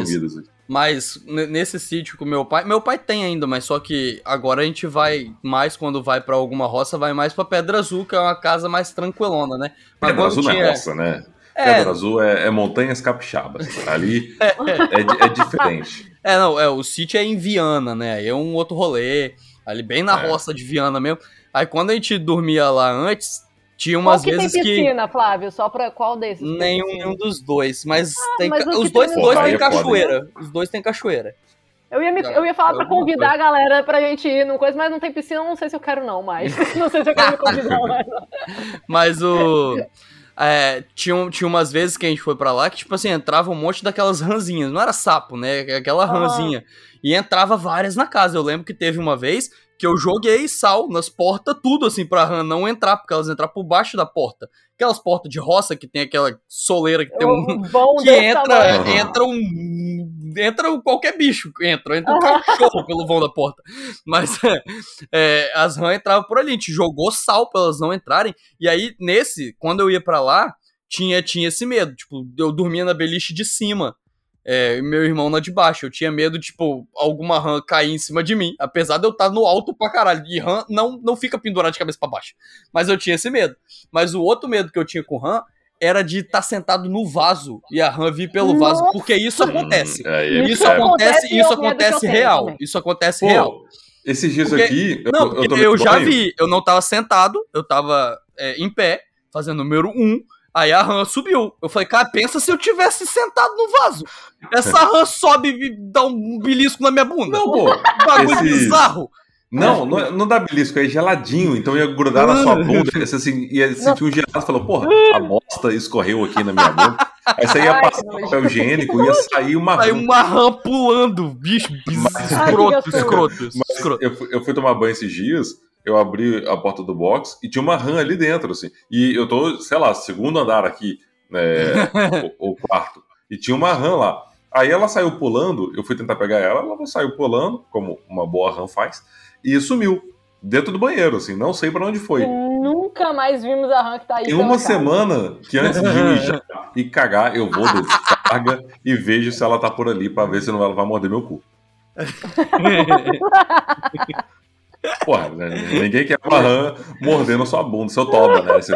Mas- de comidas. Mas nesse sítio com meu pai, meu pai tem ainda, mas só que agora a gente vai mais quando vai pra alguma roça, vai mais pra Pedra Azul, que é uma casa mais tranquilona, né? Mas Pedra Azul não é tinha- roça, né? É. Pedra Azul é, é montanhas capixabas. Ali é, di- é diferente. É, não, é, o sítio é em Viana, né? Aí é um outro rolê, ali bem na É. roça de Viana mesmo. Aí quando a gente dormia lá antes, tinha Qual umas que tem vezes que piscina, Flávio? Só pra qual desses? tem nenhum, dos dois, mas, tem mas que os dois, tem dois têm é foda, cachoeira. Os dois têm cachoeira. Eu ia, me- eu ia falar pra convidar a galera pra gente ir numa coisa, mas não tem piscina, não sei se eu quero não mais. [laughs] Não sei se eu quero me convidar mais. [laughs] Mas o. É, tinha, tinha umas vezes que a gente foi pra lá que, tipo assim, entrava um monte daquelas ranzinhas. Não era sapo, né? Aquela Ah. ranzinha. E entrava várias na casa. Eu lembro que teve uma vez que eu joguei sal nas portas, tudo assim, pra rã não entrar, porque elas entrar por baixo da porta. Aquelas portas de roça que tem aquela soleira que tem um. Um bom Que entra, tamanho. Entra um. Entra um- qualquer bicho, entra, entra um cachorro pelo vão da porta. Mas [laughs] é, as rãs entravam por ali, a gente jogou sal pra elas não entrarem. E aí, nesse, quando eu ia pra lá, tinha, tinha esse medo. Tipo, eu dormia na beliche de cima. É, meu irmão na de baixo. Eu tinha medo, tipo, alguma rã cair em cima de mim. Apesar de eu estar no alto pra caralho. E rã não, não fica pendurado de cabeça pra baixo. Mas eu tinha esse medo. Mas o outro medo que eu tinha com rã era de estar sentado no vaso e a rã vir pelo vaso. Nossa! Porque isso acontece. Hum, aí, Isso é, acontece, acontece e isso é eu acontece real. também. Isso acontece Pô, real. esses dias Porque- aqui. Eu, Não, tomei eu já banho. vi, eu não tava sentado, eu tava é, em pé, fazendo número um. Aí a rã subiu. Eu falei, cara, pensa se eu tivesse sentado no vaso. Essa rã sobe e dá um belisco na minha bunda. Não, pô. bagulho esse- bizarro. Não, não, não dá belisco, é geladinho, então ia grudar na sua bunda. Você assim, ia sentir um gelado e falou, porra, a bosta escorreu aqui na minha bunda. Aí você ia Ai, passar nojo. papel higiênico, ia sair uma. Aí uma rã pulando, bicho, Ai, escroto, escroto, Mas escroto. eu, fui, eu fui tomar banho esses dias, eu abri a porta do box e tinha uma rã ali dentro, assim. E eu tô, sei lá, segundo andar aqui, né, [laughs] o, o quarto, e tinha uma rã lá. Aí ela saiu pulando, eu fui tentar pegar ela, ela saiu pulando, como uma boa rã faz, e sumiu. Dentro do banheiro, assim, não sei pra onde foi. Nunca mais vimos a rã que tá aí. Tem pela uma casa. semana que antes de mijar [laughs] e cagar, eu vou descarga e vejo se ela tá por ali pra ver se não ela vai morder meu cu. [laughs] Porra, né? ninguém quer uma rã mordendo sua bunda, seu toba, né? Você,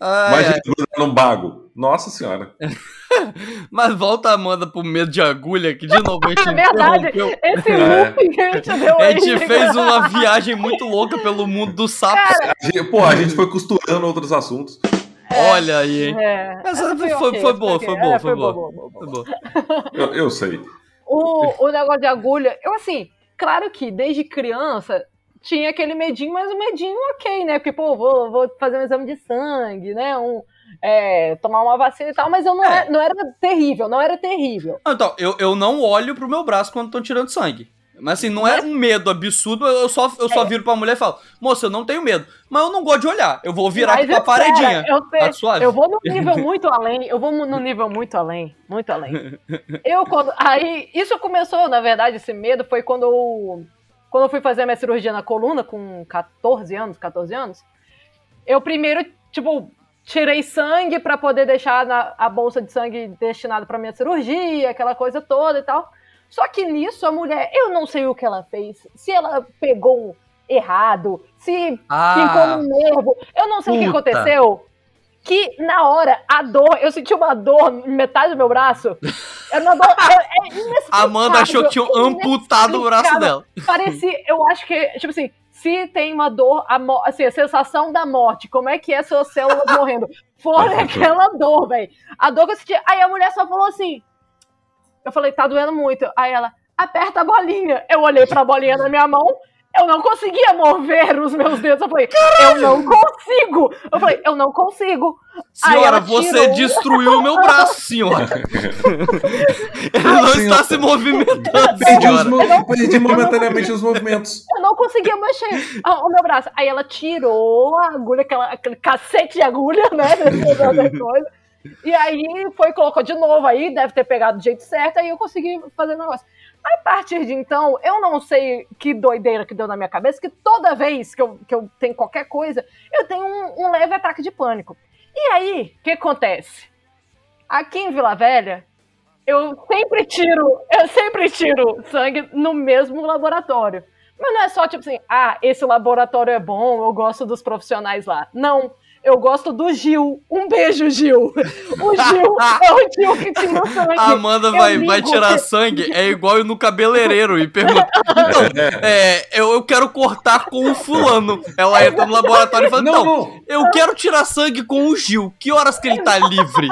Ai, imagina ai. num bago. Nossa senhora. [laughs] Mas volta a Amanda pro medo de agulha, que de novo a gente [laughs] É verdade. Esse É. que a gente deu A aí. gente fez uma viagem muito louca pelo mundo dos sapos. Cara, A gente, porra, a gente foi costurando outros assuntos. Olha aí, hein? É. Essa foi, foi, foi essa boa, ok. foi boa, É, foi boa. boa, boa, Foi boa. boa. Eu, eu sei. O, o negócio de agulha, eu assim, claro que desde criança tinha aquele medinho, mas o medinho ok, né? Porque, pô, vou, vou fazer um exame de sangue, né? Um, é, tomar uma vacina e tal, mas eu não, É. era, não era terrível, não era terrível. Ah, Então, eu, eu não olho pro meu braço quando estão tirando sangue. Mas assim, não é um medo absurdo, eu só, eu só viro pra mulher e falo, moça, eu não tenho medo. Mas eu não gosto de olhar. Eu vou virar Mas aqui pra paredinha. Eu, Tá suave? eu vou num nível [laughs] muito além, eu vou no nível muito além, muito além. Eu quando, aí, isso começou, na verdade, esse medo foi quando eu, quando eu fui fazer a minha cirurgia na coluna com 14 anos, 14 anos. Eu primeiro, tipo, tirei sangue pra poder deixar na, a bolsa de sangue destinada pra minha cirurgia, aquela coisa toda e tal. Só que nisso a mulher, eu não sei o que ela fez, se ela pegou errado, se ficou Ah, no nervo. Eu não sei o que Puta. aconteceu. Que na hora, a dor, eu senti uma dor em metade do meu braço. Era uma dor. É, Amanda achou que tinham amputado o braço dela. Parecia, eu acho que, tipo assim, se tem uma dor, a, assim, a sensação da morte, como é que é suas células morrendo? Foi [laughs] aquela dor, velho. A dor que eu senti. Aí a mulher só falou assim. Eu falei, tá doendo muito. Aí ela, aperta a bolinha. Eu olhei pra bolinha na minha mão. Eu não conseguia mover os meus dedos. Eu falei, eu não consigo. Eu falei, eu não consigo. Senhora, você tirou. destruiu o meu braço, senhora. [laughs] Ele não Senhora. está se movimentando, Perdi, os mo- perdi momentaneamente os movimentos. Eu não conseguia mexer o o meu braço. Aí ela tirou a agulha, aquela, aquele cacete de agulha, né? [laughs] E aí foi e colocou de novo. Aí deve ter pegado do jeito certo. Aí eu consegui fazer o negócio. A partir de então, eu não sei que doideira que deu na minha cabeça, que toda vez que eu, que eu tenho qualquer coisa, eu tenho um, um leve ataque de pânico. E aí, o que acontece? Aqui em Vila Velha, eu sempre tiro, eu sempre tiro sangue no mesmo laboratório. Mas não é só tipo assim, ah, esse laboratório é bom, eu gosto dos profissionais lá. Não. Eu gosto do Gil. Um beijo, Gil. O Gil é o Gil que o sangue. A Amanda Eu vai, vai tirar sangue, é igual no cabeleireiro e pergunta. Então, é, eu, eu quero cortar com o fulano. Ela entra no laboratório e fala: Não, Não, eu quero tirar sangue com o Gil. Que horas que ele tá livre?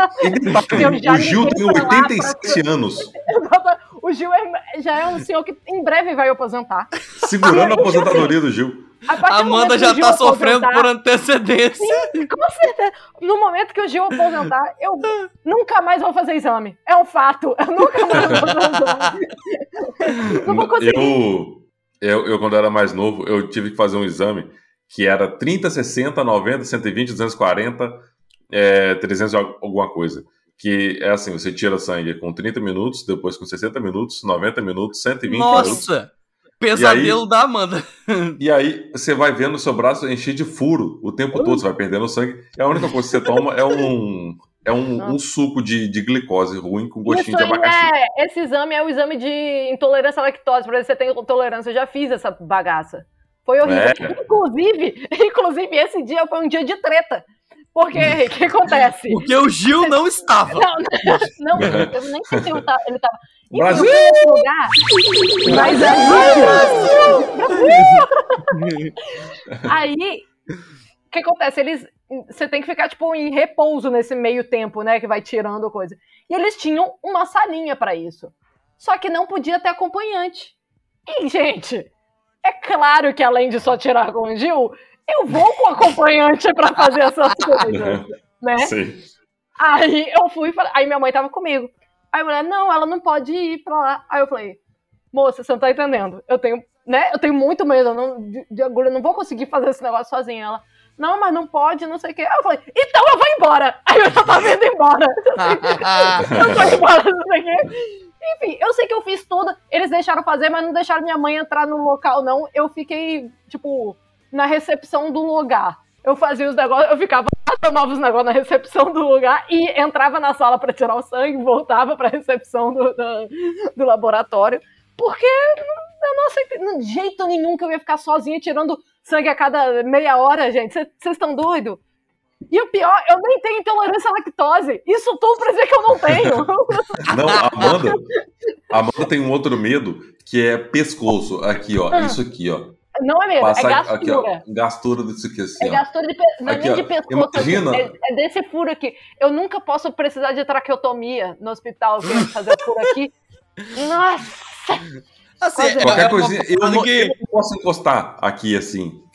Já O Gil tem pra lá 87 anos, [laughs] O Gil é- já é um senhor que em breve vai aposentar. segurando a aposentadoria do Gil. A Amanda já tá sofrendo por antecedência. Com certeza. No momento que o Gil aposentar, eu nunca mais vou fazer exame. É um fato. Eu nunca mais vou fazer exame. Não vou conseguir. Eu, eu, eu, quando era mais novo, eu tive que fazer um exame que era 30, 60, 90, 120, 240, é, 300 e al- alguma coisa. Que é assim, você tira sangue com 30 minutos, depois com 60 minutos, 90 minutos, 120 minutos. Nossa! Pesadelo da Amanda. E aí você vai vendo o seu braço encher de furo o tempo todo, você vai perdendo sangue. E a única coisa que você toma é um, é um, um suco de, de glicose ruim com gostinho Isso de abacaxi. é, esse exame é o exame de intolerância à lactose, pra ver se você tem intolerância. Eu já fiz essa bagaça. Foi horrível. É. Inclusive, [laughs] inclusive, esse dia foi um dia de treta. Porque [laughs] o que acontece? Porque o Gil não [laughs] estava. Não, não, não, eu nem sei se ele tava. Brasil! lugar. Mas aí. [laughs] Aí, o que acontece? Eles você tem que ficar, tipo, em repouso nesse meio tempo, né? Que vai tirando coisa. E eles tinham uma salinha pra isso. Só que não podia ter acompanhante. E, gente, é claro que além de só tirar com o Gil, eu vou com acompanhante pra fazer essas [laughs] coisas, né? Sim. Aí eu fui aí minha mãe tava comigo. Aí a mulher, não, ela não pode ir pra lá. Aí eu falei, moça, você não tá entendendo. Eu tenho, né? Eu tenho muito medo não, de, de agulha, eu não vou conseguir fazer esse negócio sozinha. Ela, não, mas não pode, não sei o quê. Aí eu falei, então eu vou embora. Aí eu já tava indo embora. [laughs] eu tô embora, não sei o quê. Enfim, eu sei que eu fiz tudo. Eles deixaram fazer, mas não deixaram minha mãe entrar no local, não. Eu fiquei, tipo, na recepção do lugar. Eu fazia os negócios, eu ficava tomava os negócios na recepção do lugar e entrava na sala para tirar o sangue, voltava para a recepção do, do, do laboratório, porque eu não aceitei de jeito nenhum que eu ia ficar sozinha tirando sangue a cada meia hora, gente. Vocês estão doidos? E o pior, eu nem tenho intolerância à lactose. Isso tudo pra dizer que eu não tenho. [laughs] Não, a Amanda, Amanda tem um outro medo que é pescoço. Aqui, ó. Ah. Isso aqui, ó. Não é mesmo, é Passar aqui, gastura. ó. Gastura desse aqui, assim, É ó. gastura de, não é Aqui, de pescoço, imagina. é, é desse furo aqui. Eu nunca posso precisar de traqueotomia no hospital, que é fazer o furo aqui. [laughs] Nossa! Assim, é- Qualquer é uma coisinha, eu parada não, que- eu não posso encostar aqui, assim. [laughs]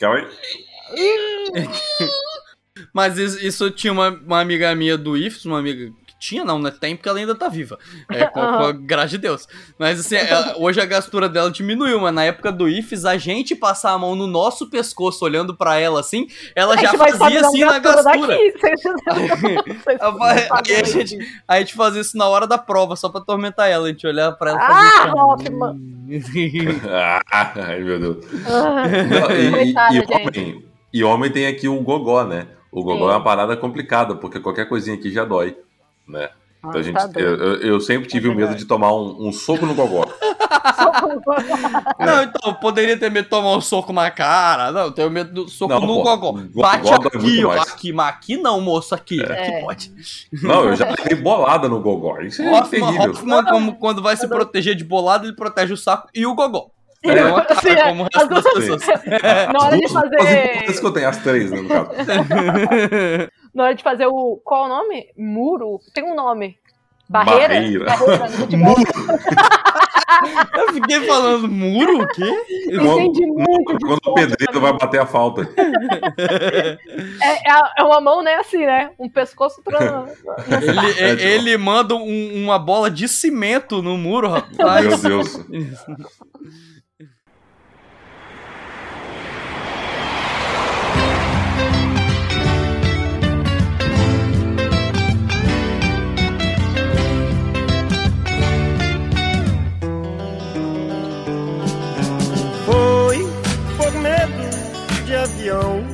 Mas isso, isso tinha uma, uma amiga minha do IFES, uma amiga tinha, não, né? Tem, porque ela ainda tá viva. É, [laughs] com, com a graça de Deus. Mas assim, ela- hoje a gastura dela diminuiu, mas na época do IFES, a gente passar a mão no nosso pescoço olhando pra ela assim, ela já fazia assim na gastura daqui, [laughs] [laughs] aí a gente, a gente fazia isso na hora da prova, só pra atormentar ela. A gente olhava pra ela e fazia Ah, assim, Hoffman! Ah, ai, meu Deus. Não, e, Coitada, e homem, e homem tem aqui o gogó, né? O gogó Sim. é uma parada complicada, porque qualquer coisinha aqui já dói, né? Então a gente, tá eu, eu- eu sempre tive o medo de tomar um, um soco no gogó. [laughs] Não, então, poderia ter medo de tomar um soco na cara. Não, tenho medo do soco Não, no pô, gogó. gogó Bate aqui, ó. Aqui, mas aqui não, moço, aqui. É. Aqui pode. Não, eu já levei bolada no gogó. Isso é Hoffman, terrível. Hoffman como, quando vai se proteger de bolada, ele protege o saco e o gogó. Sim, É uma cara é. como o resto das pessoas. [laughs] Na hora de As duas fazer. que eu tenho, as três, né, no caso. [laughs] Na hora de fazer o. Qual é o nome? Muro? Tem um nome. Barreira? Barreira. [laughs] Futebol. [laughs] Eu fiquei falando, muro? O quê? Entendi muito Quando o pedreiro vai bater a falta. É, é, é uma mão, né? Assim, né? Um pescoço pra. [laughs] Ele, É, ele manda um- uma bola de cimento no muro, rapaz. Meu Deus. Avião.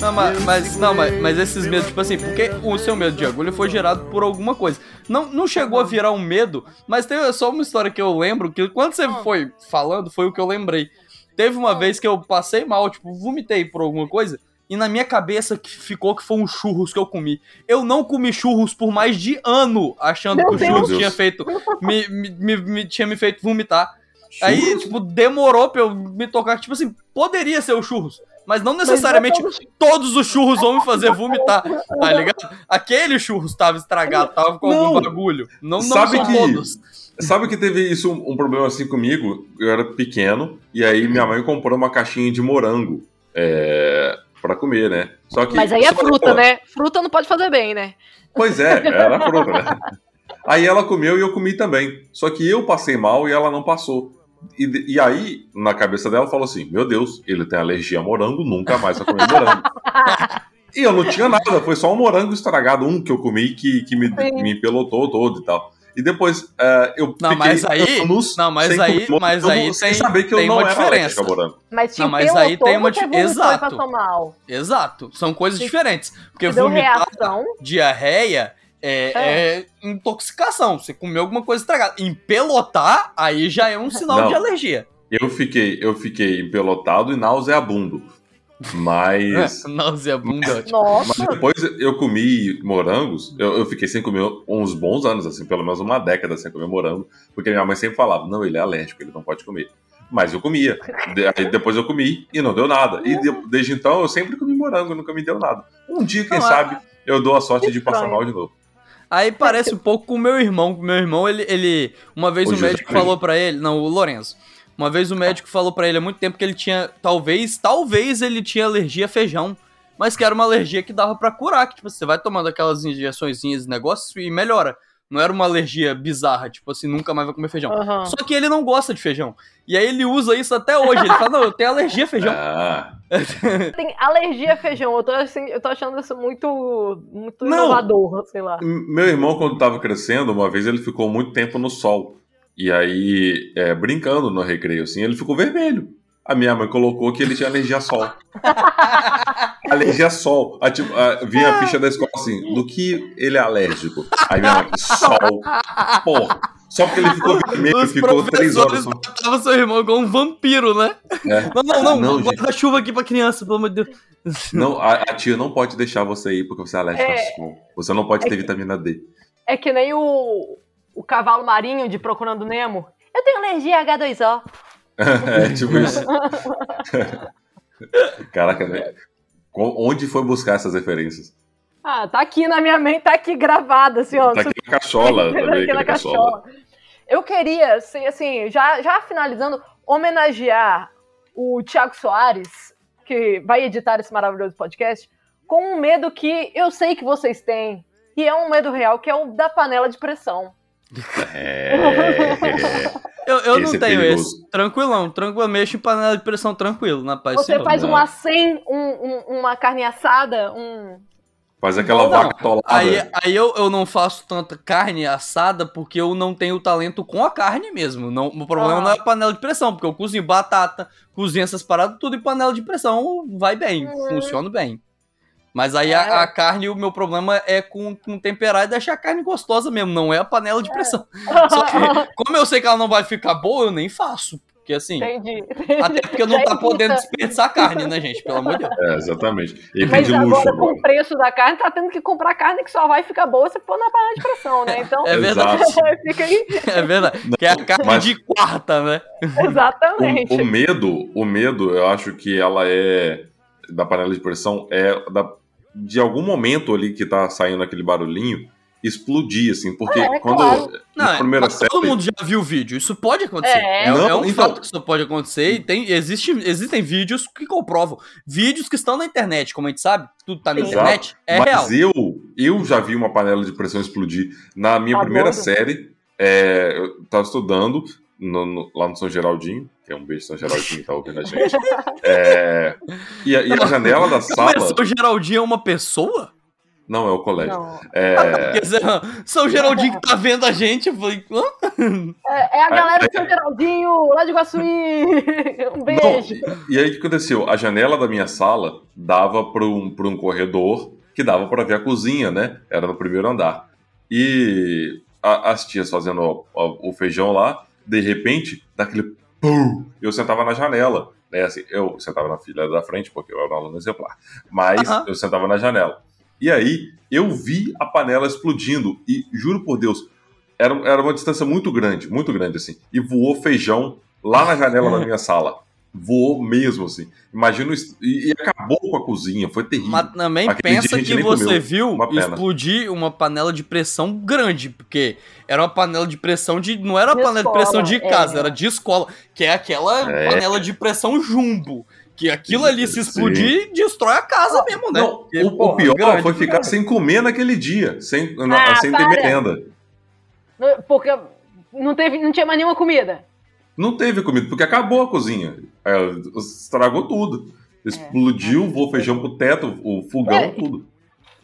Não, mas, mas- não, mas, mas esses medos, tipo assim, porque o seu medo de agulha foi gerado por alguma coisa. Não, não chegou a virar um medo, mas tem só uma história que eu lembro, que quando você foi falando, foi o que eu lembrei. Teve uma vez que eu passei mal, tipo, vomitei por alguma coisa, e na minha cabeça que ficou que foi um churros que eu comi. Eu não comi churros por mais de ano, achando Meu que o Deus. churros Deus. tinha feito. Me, me, me- me- tinha me feito vomitar. Aí, tipo, demorou pra eu me tocar. Tipo assim, poderia ser o churros. Mas não necessariamente todos os churros vão me fazer vomitar, tá ligado? Aquele churros tava estragado, tava com algum Não. bagulho. Não, não Sabe são que- todos. Sabe que teve isso, um um problema assim comigo? Eu era pequeno, e aí minha mãe comprou uma caixinha de morango é, pra comer, né? Só que, Mas aí é fruta, pô, né? Fruta não pode fazer bem, né? Pois é, era fruta, né? Aí ela comeu e eu comi também. Só que eu passei mal e ela não passou. E, e aí, na cabeça dela, falou assim: Meu Deus, ele tem alergia a morango, nunca mais vai comer morango. [laughs] e eu não tinha nada, foi só um morango estragado, um que eu comi que, que me, Sim. me pelotou todo e tal. E depois é, eu Não, fiquei mas aí- anos não, mas sem aí- comer mas aí sem tem- saber que eu tem não uma era diferença. Mas te Não, mas aí tem uma exato. Exato. São coisas diferentes. Porque Te vomitar, reação. diarreia é, é intoxicação. Você comeu alguma coisa estragada. Empelotar, aí já é um sinal Não. de alergia. Eu fiquei, eu fiquei empelotado e nauseabundo. Mas. [laughs] Nauseabunda. Mas Nossa. depois eu comi morangos, eu, eu fiquei sem comer uns bons anos, assim, pelo menos uma década sem comer morango, porque minha mãe sempre falava, não, ele é alérgico, ele não pode comer. Mas eu comia. Aí depois eu comi e não deu nada. E de- desde então eu sempre comi morango, nunca me deu nada. Um dia, quem Não, sabe, eu dou a sorte de passar mal de novo. Aí parece um pouco com o meu irmão. Meu irmão, ele. ele uma vez O o médico falou pra ele. Não, o Lourenço. Uma vez o médico falou pra ele há muito tempo que ele tinha. Talvez, talvez ele tinha alergia a feijão. Mas que era uma alergia que dava pra curar. Que, tipo, você vai tomando aquelas injeçõezinhas e negócios e melhora. Não era uma alergia bizarra, tipo assim, nunca mais vai comer feijão. Aham. Só que ele não gosta de feijão. E aí ele usa isso até hoje. Ele fala, não, eu tenho alergia a feijão. Ah, Tem alergia a feijão. Eu tô, assim, eu tô achando isso muito, muito Não. inovador, sei lá. meu irmão, quando tava crescendo, uma vez ele ficou muito tempo no sol. E aí, é, brincando no recreio, assim, ele ficou vermelho. A minha mãe colocou que ele tinha alergia a sol. [laughs] alergia a sol. A, tipo, a- vinha a ficha da escola assim, do que ele é alérgico? Aí minha mãe, sol. Porra. Só porque ele ficou vermelho, Os ficou três horas. tratavam seu irmão igual um vampiro, né? É. Não, não, não. Não, gente. Guarda-chuva aqui pra criança, pelo amor de Deus. Não, a, a tia não pode deixar você ir porque você é alérgico É. a sol. Você não pode ter vitamina D. É que nem o, o cavalo marinho de Procurando Nemo. Eu tenho alergia a H2O. É [laughs] tipo isso. [laughs] Caraca, né? Onde foi buscar essas referências? Ah, tá aqui na minha mente, tá aqui gravada, assim, ó. Tá aqui na cachola [laughs] também. aqui na cachola. Eu queria, assim, assim, já, já finalizando, homenagear o Thiago Soares, que vai editar esse maravilhoso podcast, com um medo que eu sei que vocês têm, e é um medo real, que é o da panela de pressão. É. Eu, eu não é tenho perigoso. esse. Tranquilão, tranquilo. Mexo em panela de pressão tranquilo, na paz. Você faz não. um acém, um, um- uma carne assada, um... Faz aquela Não, vaca atolada. Aí, aí eu, eu não faço tanta carne assada porque eu não tenho talento com a carne mesmo. Não, o problema Ah. não é a panela de pressão, porque eu cozinho batata, cozinho essas paradas, tudo em panela de pressão vai bem, Uhum. funciona bem. Mas aí É. a, a carne, o meu problema é com, com temperar e deixar a carne gostosa mesmo, não é a panela de pressão. [laughs] Só que, como eu sei que ela não vai ficar boa, eu nem faço. Porque assim, Entendi. até porque não [laughs] Já tá podendo evita. desperdiçar carne, né, gente? Pelo amor de Deus. É, exatamente. E Mas de luxo agora, agora. com o preço da carne, tá tendo que comprar carne que só vai ficar boa se for na panela de pressão, né? Então, É verdade. [laughs] Fica aí. É verdade. Que é a carne mas- de quarta, né? Exatamente. O, o medo, o medo, eu acho que ela é da panela de pressão é da, de algum momento ali que tá saindo aquele barulhinho explodir assim, porque É, quando claro. Não, primeira mas série todo mundo já viu o vídeo. Isso pode acontecer. É. É, Não, é um então- fato que isso pode acontecer e tem, existe, existem vídeos que comprovam. Vídeos que estão na internet, como a gente sabe, tudo tá na Sim. internet, é Mas real. eu, eu já vi uma panela de pressão explodir na minha Tá primeira série. é, eu tava estudando no- no- lá no São Geraldinho, que é um beijo São Geraldinho que tá ouvindo a gente. É, e, a, e a janela da sala. São Geraldinho é uma pessoa? Não, é o colégio. Não. É, Quer dizer, São Geraldinho que tá vendo a gente, eu falei, hã? É, é a galera do São Geraldinho, lá de Guaçuí. Um Não, beijo. e, e aí o que aconteceu? A janela da minha sala dava para um, pra um corredor que dava para ver a cozinha, né? Era no primeiro andar. E a- as tias fazendo o, o- o feijão lá, de repente, daquele pum, eu sentava na janela. Né? Assim, eu sentava na fila da frente, porque eu era um aluno exemplar. Mas Aham. eu sentava na janela. E aí eu vi a panela explodindo. E juro por Deus, era, era uma distância muito grande, muito grande assim. E voou feijão lá na janela da minha sala. Voou mesmo, assim. Imagina isso. E, e acabou com a cozinha, foi terrível. Mas também Aquele pensa que você comeu. viu Uma explodir uma panela de pressão grande, porque era uma panela de pressão de. Não era uma De panela de pressão de é. casa, era de escola, que é aquela É. panela de pressão jumbo. Que aquilo ali se Sim. explodir, destrói a casa mesmo, né? Não, Porque, o, o porra, pior grande, foi ficar grande. sem comer naquele dia, sem, na- Ah, sem ter merenda. Porque não, teve, não tinha mais nenhuma comida. Não teve comida, porque acabou a cozinha. É, estragou tudo. Explodiu, voou feijão pro teto, o fogão, É. tudo.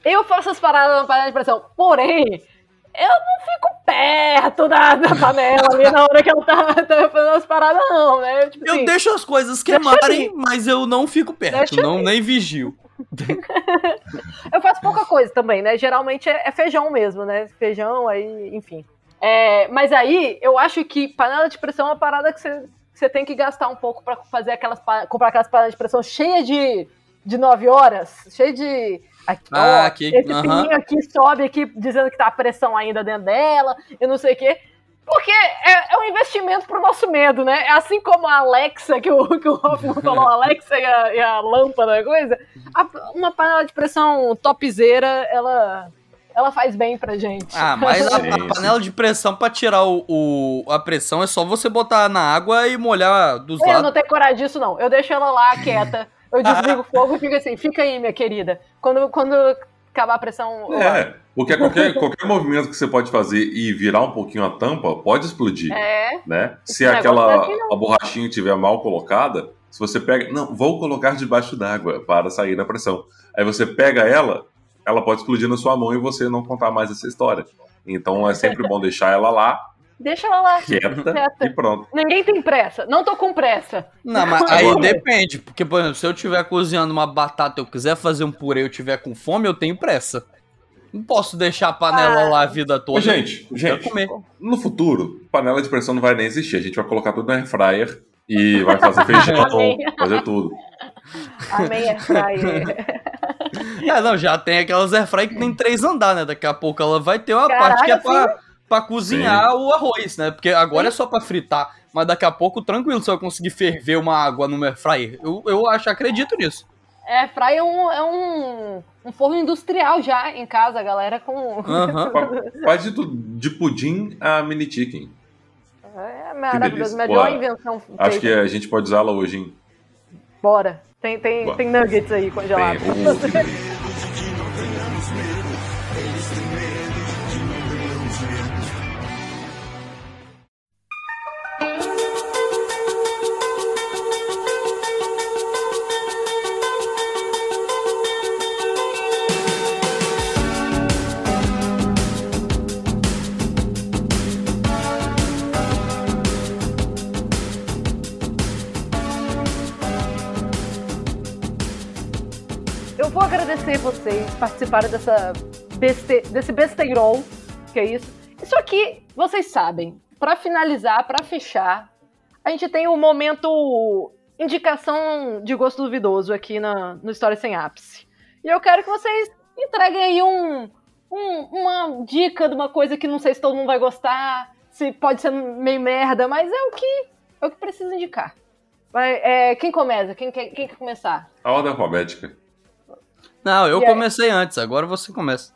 Eu faço as paradas na panela de pressão, porém, eu não fico perto da, da panela ali na hora que ela tá, tá fazendo as paradas, não, né? Tipo Eu assim, deixo as coisas queimarem, mas eu não fico perto, Deixa não nem vigio. [laughs] Eu faço pouca coisa também, né? Geralmente é, é feijão mesmo, né? Feijão, aí, enfim. É, mas aí, eu acho que panela de pressão é uma parada que você, você tem que gastar um pouco pra fazer aquelas, comprar aquelas panelas de pressão cheias de, de 9 horas, cheia de... Aqui, Ah, ó, que- esse aham. pininho aqui sobe aqui dizendo que tá a pressão ainda dentro dela, eu não sei o quê. Porque é, é um investimento pro nosso medo, né? Assim como a Alexa, que o, que o Hoffman falou, a Alexa e a, e a lâmpada, coisa. a- uma panela de pressão topzera, ela, ela faz bem pra gente. Ah, mas a, a [laughs] panela de pressão pra tirar o, o- a pressão é só você botar na água e molhar dos Eu não lados. tenho coragem disso, não. Eu deixo ela lá quieta. Eu [laughs] desligo o fogo e fico assim, fica aí, minha querida. Quando, quando acabar a pressão. eu É, porque qualquer, qualquer movimento que você pode fazer e virar um pouquinho a tampa pode explodir, É. né? Se aquela não. a borrachinha estiver mal colocada, se você pega, não, vou colocar debaixo d'água para sair da pressão. Aí você pega ela, ela pode explodir na sua mão e você não contar mais essa história. Então é sempre bom deixar ela lá, Deixa ela lá. quieta Quieta. e pronto. Ninguém tem pressa. Não tô com pressa. Não, mas aí depende, porque, por exemplo, se eu estiver cozinhando uma batata e eu quiser fazer um purê e eu tiver com fome, eu tenho pressa. Não posso deixar a panela Ah. lá a vida toda. Gente, gente, comer. no futuro, panela de pressão não vai nem existir. A gente vai colocar tudo no air fryer e vai fazer [laughs] feijão, fazer tudo. Amém, é fryer. É, não, já tem aquelas airfry que tem três andar, né? Daqui a pouco ela vai ter uma Caralho, parte que é pra, pra cozinhar o arroz, né? Porque agora é só pra fritar. Mas daqui a pouco, tranquilo, você vai conseguir ferver uma água no air fryer. Eu, eu acho, acredito nisso. É, fryer é um, é um, um forno industrial já em casa, a galera com. Faz de, tudo, de pudim a mini chicken. É maravilhoso. Melhor invenção Acho feita. que a gente pode usá-la hoje, hein? Bora. Tem, tem, tem nuggets aí congelados. [laughs] vocês participarem dessa beste... desse besteirol, que é isso. Isso aqui, vocês sabem, pra finalizar, pra fechar, a gente tem o momento indicação de gosto duvidoso aqui na, no História Sem Ápice. E eu quero que vocês entreguem aí um, um- uma dica de uma coisa que não sei se todo mundo vai gostar, se pode ser meio merda, mas é o que, é o que precisa indicar. Vai, é, quem começa? Quem quer, quem quer começar? a ordem alfabética. Não, eu E aí? comecei antes, agora você começa.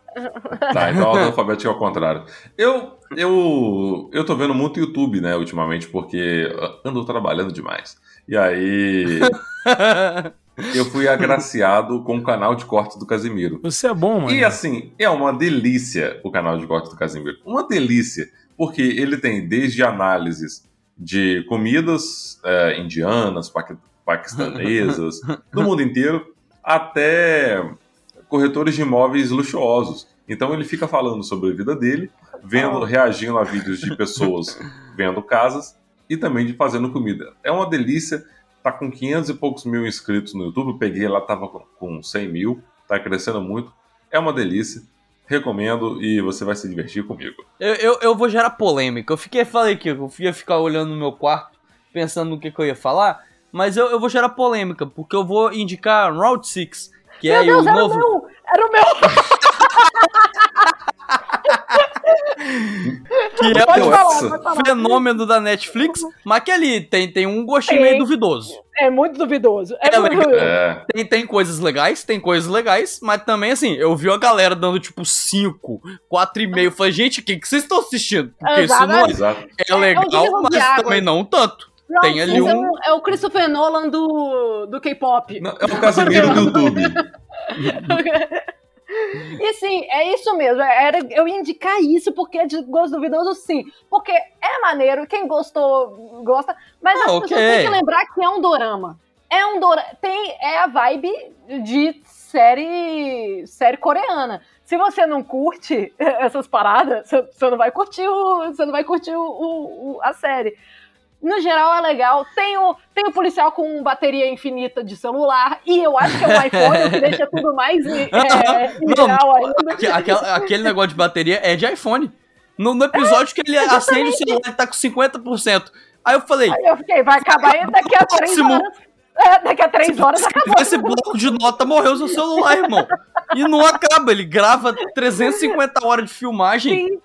Tá, então a alfabética é ao contrário. Eu, eu, eu tô vendo muito YouTube, né, ultimamente, porque ando trabalhando demais. E aí [laughs] eu fui agraciado com o canal de corte do Casimiro. Você é bom, mano. E assim, é uma delícia o canal de corte do Casimiro. Uma delícia, porque ele tem desde análises de comidas eh, indianas, paqui- paquistanesas, [laughs] do mundo inteiro, até corretores de imóveis luxuosos. Então ele fica falando sobre a vida dele, vendo, reagindo a vídeos de pessoas [laughs] vendo casas e também de fazendo comida. É uma delícia. Tá com 500 e poucos mil inscritos no YouTube. Eu peguei lá, tava com- com 100 mil. Tá crescendo muito. É uma delícia. Recomendo e você vai se divertir comigo. Eu, eu, eu vou gerar polêmica. Eu fiquei, falei que eu ia ficar olhando no meu quarto, pensando no que, que eu ia falar, mas eu, eu vou gerar polêmica, porque eu vou indicar Route 6, que é Meu Deus, o era novo. o meu! Era o meu! [laughs] Que é Pode o falar, pode falar. fenômeno da Netflix, mas que ali tem, tem um gostinho meio duvidoso. É muito duvidoso. É, É muito. É, Tem, tem coisas legais, tem coisas legais, mas também, assim, eu vi a galera dando tipo 5, 4,5. Falei, gente, o que, que vocês estão assistindo? Porque isso não exato. é legal, de mas também não tanto. Não, Tem ali é um- o- É o Christopher Nolan do, do K-pop. É o Casimiro do YouTube. [laughs] E sim, é isso mesmo. Era, eu ia indicar isso porque é de gosto duvidoso, sim. Porque é maneiro, quem gostou, gosta. Mas Ah, as ok. pessoas têm que lembrar que é um dorama. É um dorama. Tem, é a vibe de série, série coreana. Se você não curte [laughs] essas paradas, você não vai curtir, o, você não vai curtir o- o- a série. No geral é legal. Tem o, tem o policial com bateria infinita de celular. E eu acho que é um [laughs] iPhone, o que deixa tudo mais é, ideal ainda. Aquela- aquele negócio de bateria é de iPhone. No, no episódio que ele acende o celular, ele tá com 50%. Aí eu falei, Aí eu fiquei, vai acabar aí daqui a três horas. É, daqui a três horas acabou. esse bloco de nota morreu seu celular, irmão. E não acaba, ele grava 350 horas de filmagem. Sim.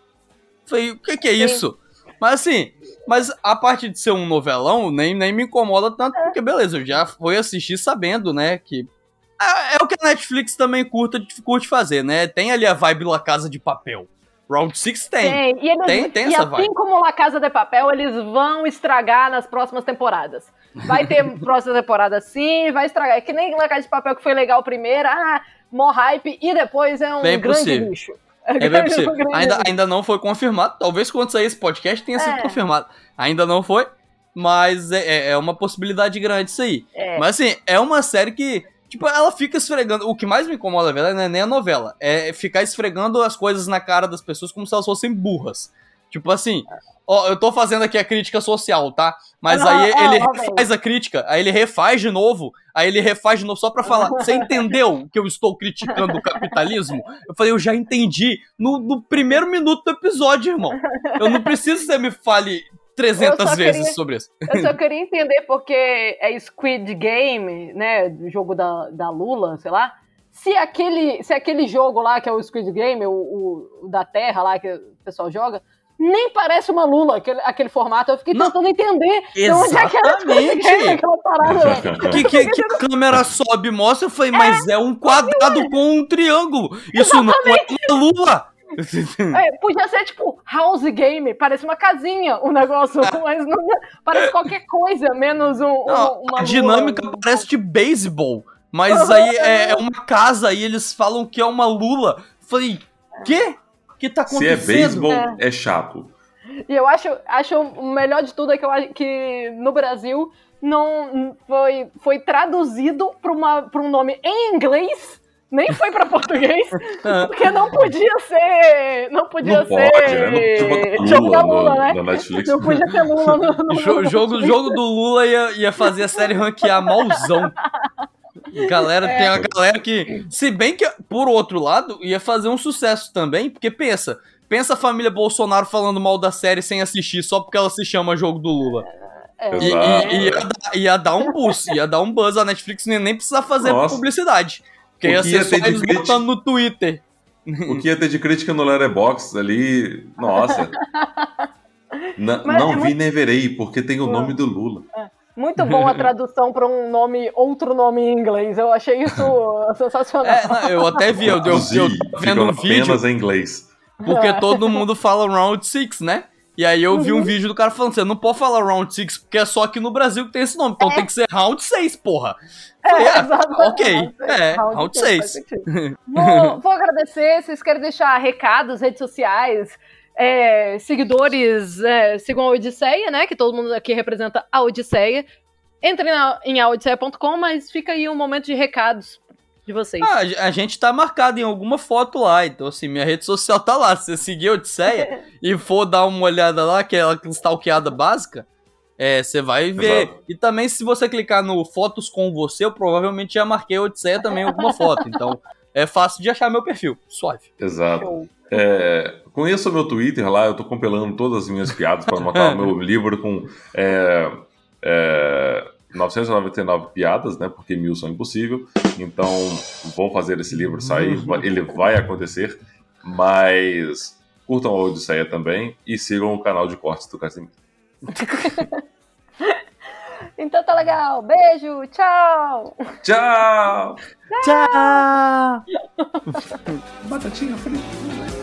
Falei, o que, que é Sim. isso? Mas assim, mas a parte de ser um novelão nem, nem me incomoda tanto, porque beleza, eu já fui assistir sabendo, né, que é, é o que a Netflix também curta, curte fazer, né? Tem ali a vibe La Casa de Papel. Round 6 tem. Tem, e, eles- Tem- tem e essa assim vibe. como La Casa de Papel, eles vão estragar nas próximas temporadas. Vai ter [laughs] próxima temporada sim, vai estragar. É que nem La Casa de Papel que foi legal primeiro, ah, mó hype, e depois é um Bem grande possível. lixo. É bem possível. Ainda, ainda não foi confirmado. Talvez quando sair esse podcast tenha sido É. confirmado. Ainda não foi. Mas é, é- é uma possibilidade grande isso aí. É. Mas assim, é uma série que. Tipo, ela fica esfregando. O que mais me incomoda, na verdade, não é nem a novela. É ficar esfregando as coisas na cara das pessoas como se elas fossem burras. Tipo assim, ó, eu tô fazendo aqui a crítica social, tá? Mas aí ele refaz a crítica, aí ele refaz de novo, aí ele refaz de novo só pra falar. Você entendeu que eu estou criticando o capitalismo? Eu falei, eu já entendi no, no primeiro minuto do episódio, irmão. Eu não preciso que você me fale 300 Eu só vezes queria- sobre isso. Eu só queria entender porque é Squid Game, né? Jogo da, da Lula, sei lá. Se aquele, se aquele jogo lá, que é o Squid Game, o- o da Terra lá que o pessoal joga, nem parece uma Lula, aquele, aquele formato. Eu fiquei Não. tentando entender é que era Squid Exatamente. Game, aquela [laughs] parada. [laughs] Que, que, que a câmera sobe e mostra, eu falei, mas é um quadrado com um triângulo. Isso não é uma lua. É, podia ser tipo House Game, parece uma casinha o negócio, mas não, parece qualquer coisa, menos um, um- Não, uma a dinâmica lua. parece de beisebol, mas aí é, é uma casa e eles falam que é uma lula. Falei, quê? Que tá Se acontecendo? é beisebol, é chato. E eu acho, acho o melhor de tudo é que eu acho que no Brasil não foi, foi traduzido para um nome em inglês, nem foi para português, Ah. porque não podia ser. Não podia Não ser. pode, né? Não jogo da Lula no- né? na Netflix. Não podia ter Lula no, no, no jogo, Netflix. jogo do Lula ia, ia fazer a série ranquear malzão. Galera, tem a galera que. Se bem que, por outro lado, ia fazer um sucesso também, porque pensa. Pensa a família Bolsonaro falando mal da série sem assistir, só porque ela se chama Jogo do Lula. É. E, Exato. e- e ia, dar, ia dar um boost, ia dar um buzz. A Netflix não ia nem precisar fazer Nossa. publicidade. Porque ia que ser ia só de eles crítica? botando no Twitter. O que ia ter de crítica no Letterboxd ali, nossa. [laughs] Não é vi muito- nem verei, porque tem o nome do Lula. Muito bom a [laughs] tradução para um nome, outro nome em inglês. Eu achei isso [laughs] sensacional. É, não, eu até vi, eu, eu, eu vendo um vídeo. apenas em inglês. Porque todo mundo fala Round 6, né? E aí eu Uhum. vi um vídeo do cara falando, você não pode falar Round 6, porque é só aqui no Brasil que tem esse nome. Então tem que ser Round 6, porra. Falei, ah, exatamente. ok, é, round seis, seis. faz sentido. Vou, [laughs] vou agradecer. Vocês querem deixar recados, redes sociais, é, seguidores, é, sigam a Odisseia, né? Que todo mundo aqui representa a Odisseia. Entrem na, em aodisseia.com, mas fica aí um momento de recados de vocês. Ah, a- gente tá marcado em alguma foto lá, então assim, minha rede social tá lá. Se você seguir a Odisseia [laughs] e for dar uma olhada lá, que é aquela stalkeada básica, é, você vai ver. Exato. E também, se você clicar no Fotos com você, eu provavelmente já marquei a Odisseia também em alguma foto. Então, é fácil de achar meu perfil. Suave. Exato. É, conheça o meu Twitter lá, eu tô compilando todas as minhas piadas para montar o [laughs] meu livro com é, é, 999 piadas, né? Porque mil são impossível. Então, vou fazer esse livro sair, vai- ele vai acontecer, mas curtam a Odisseia também e sigam o canal de cortes do Casimiro. [laughs] Então tá legal. Beijo, tchau. Tchau! Tchau! Batatinha frita. [laughs]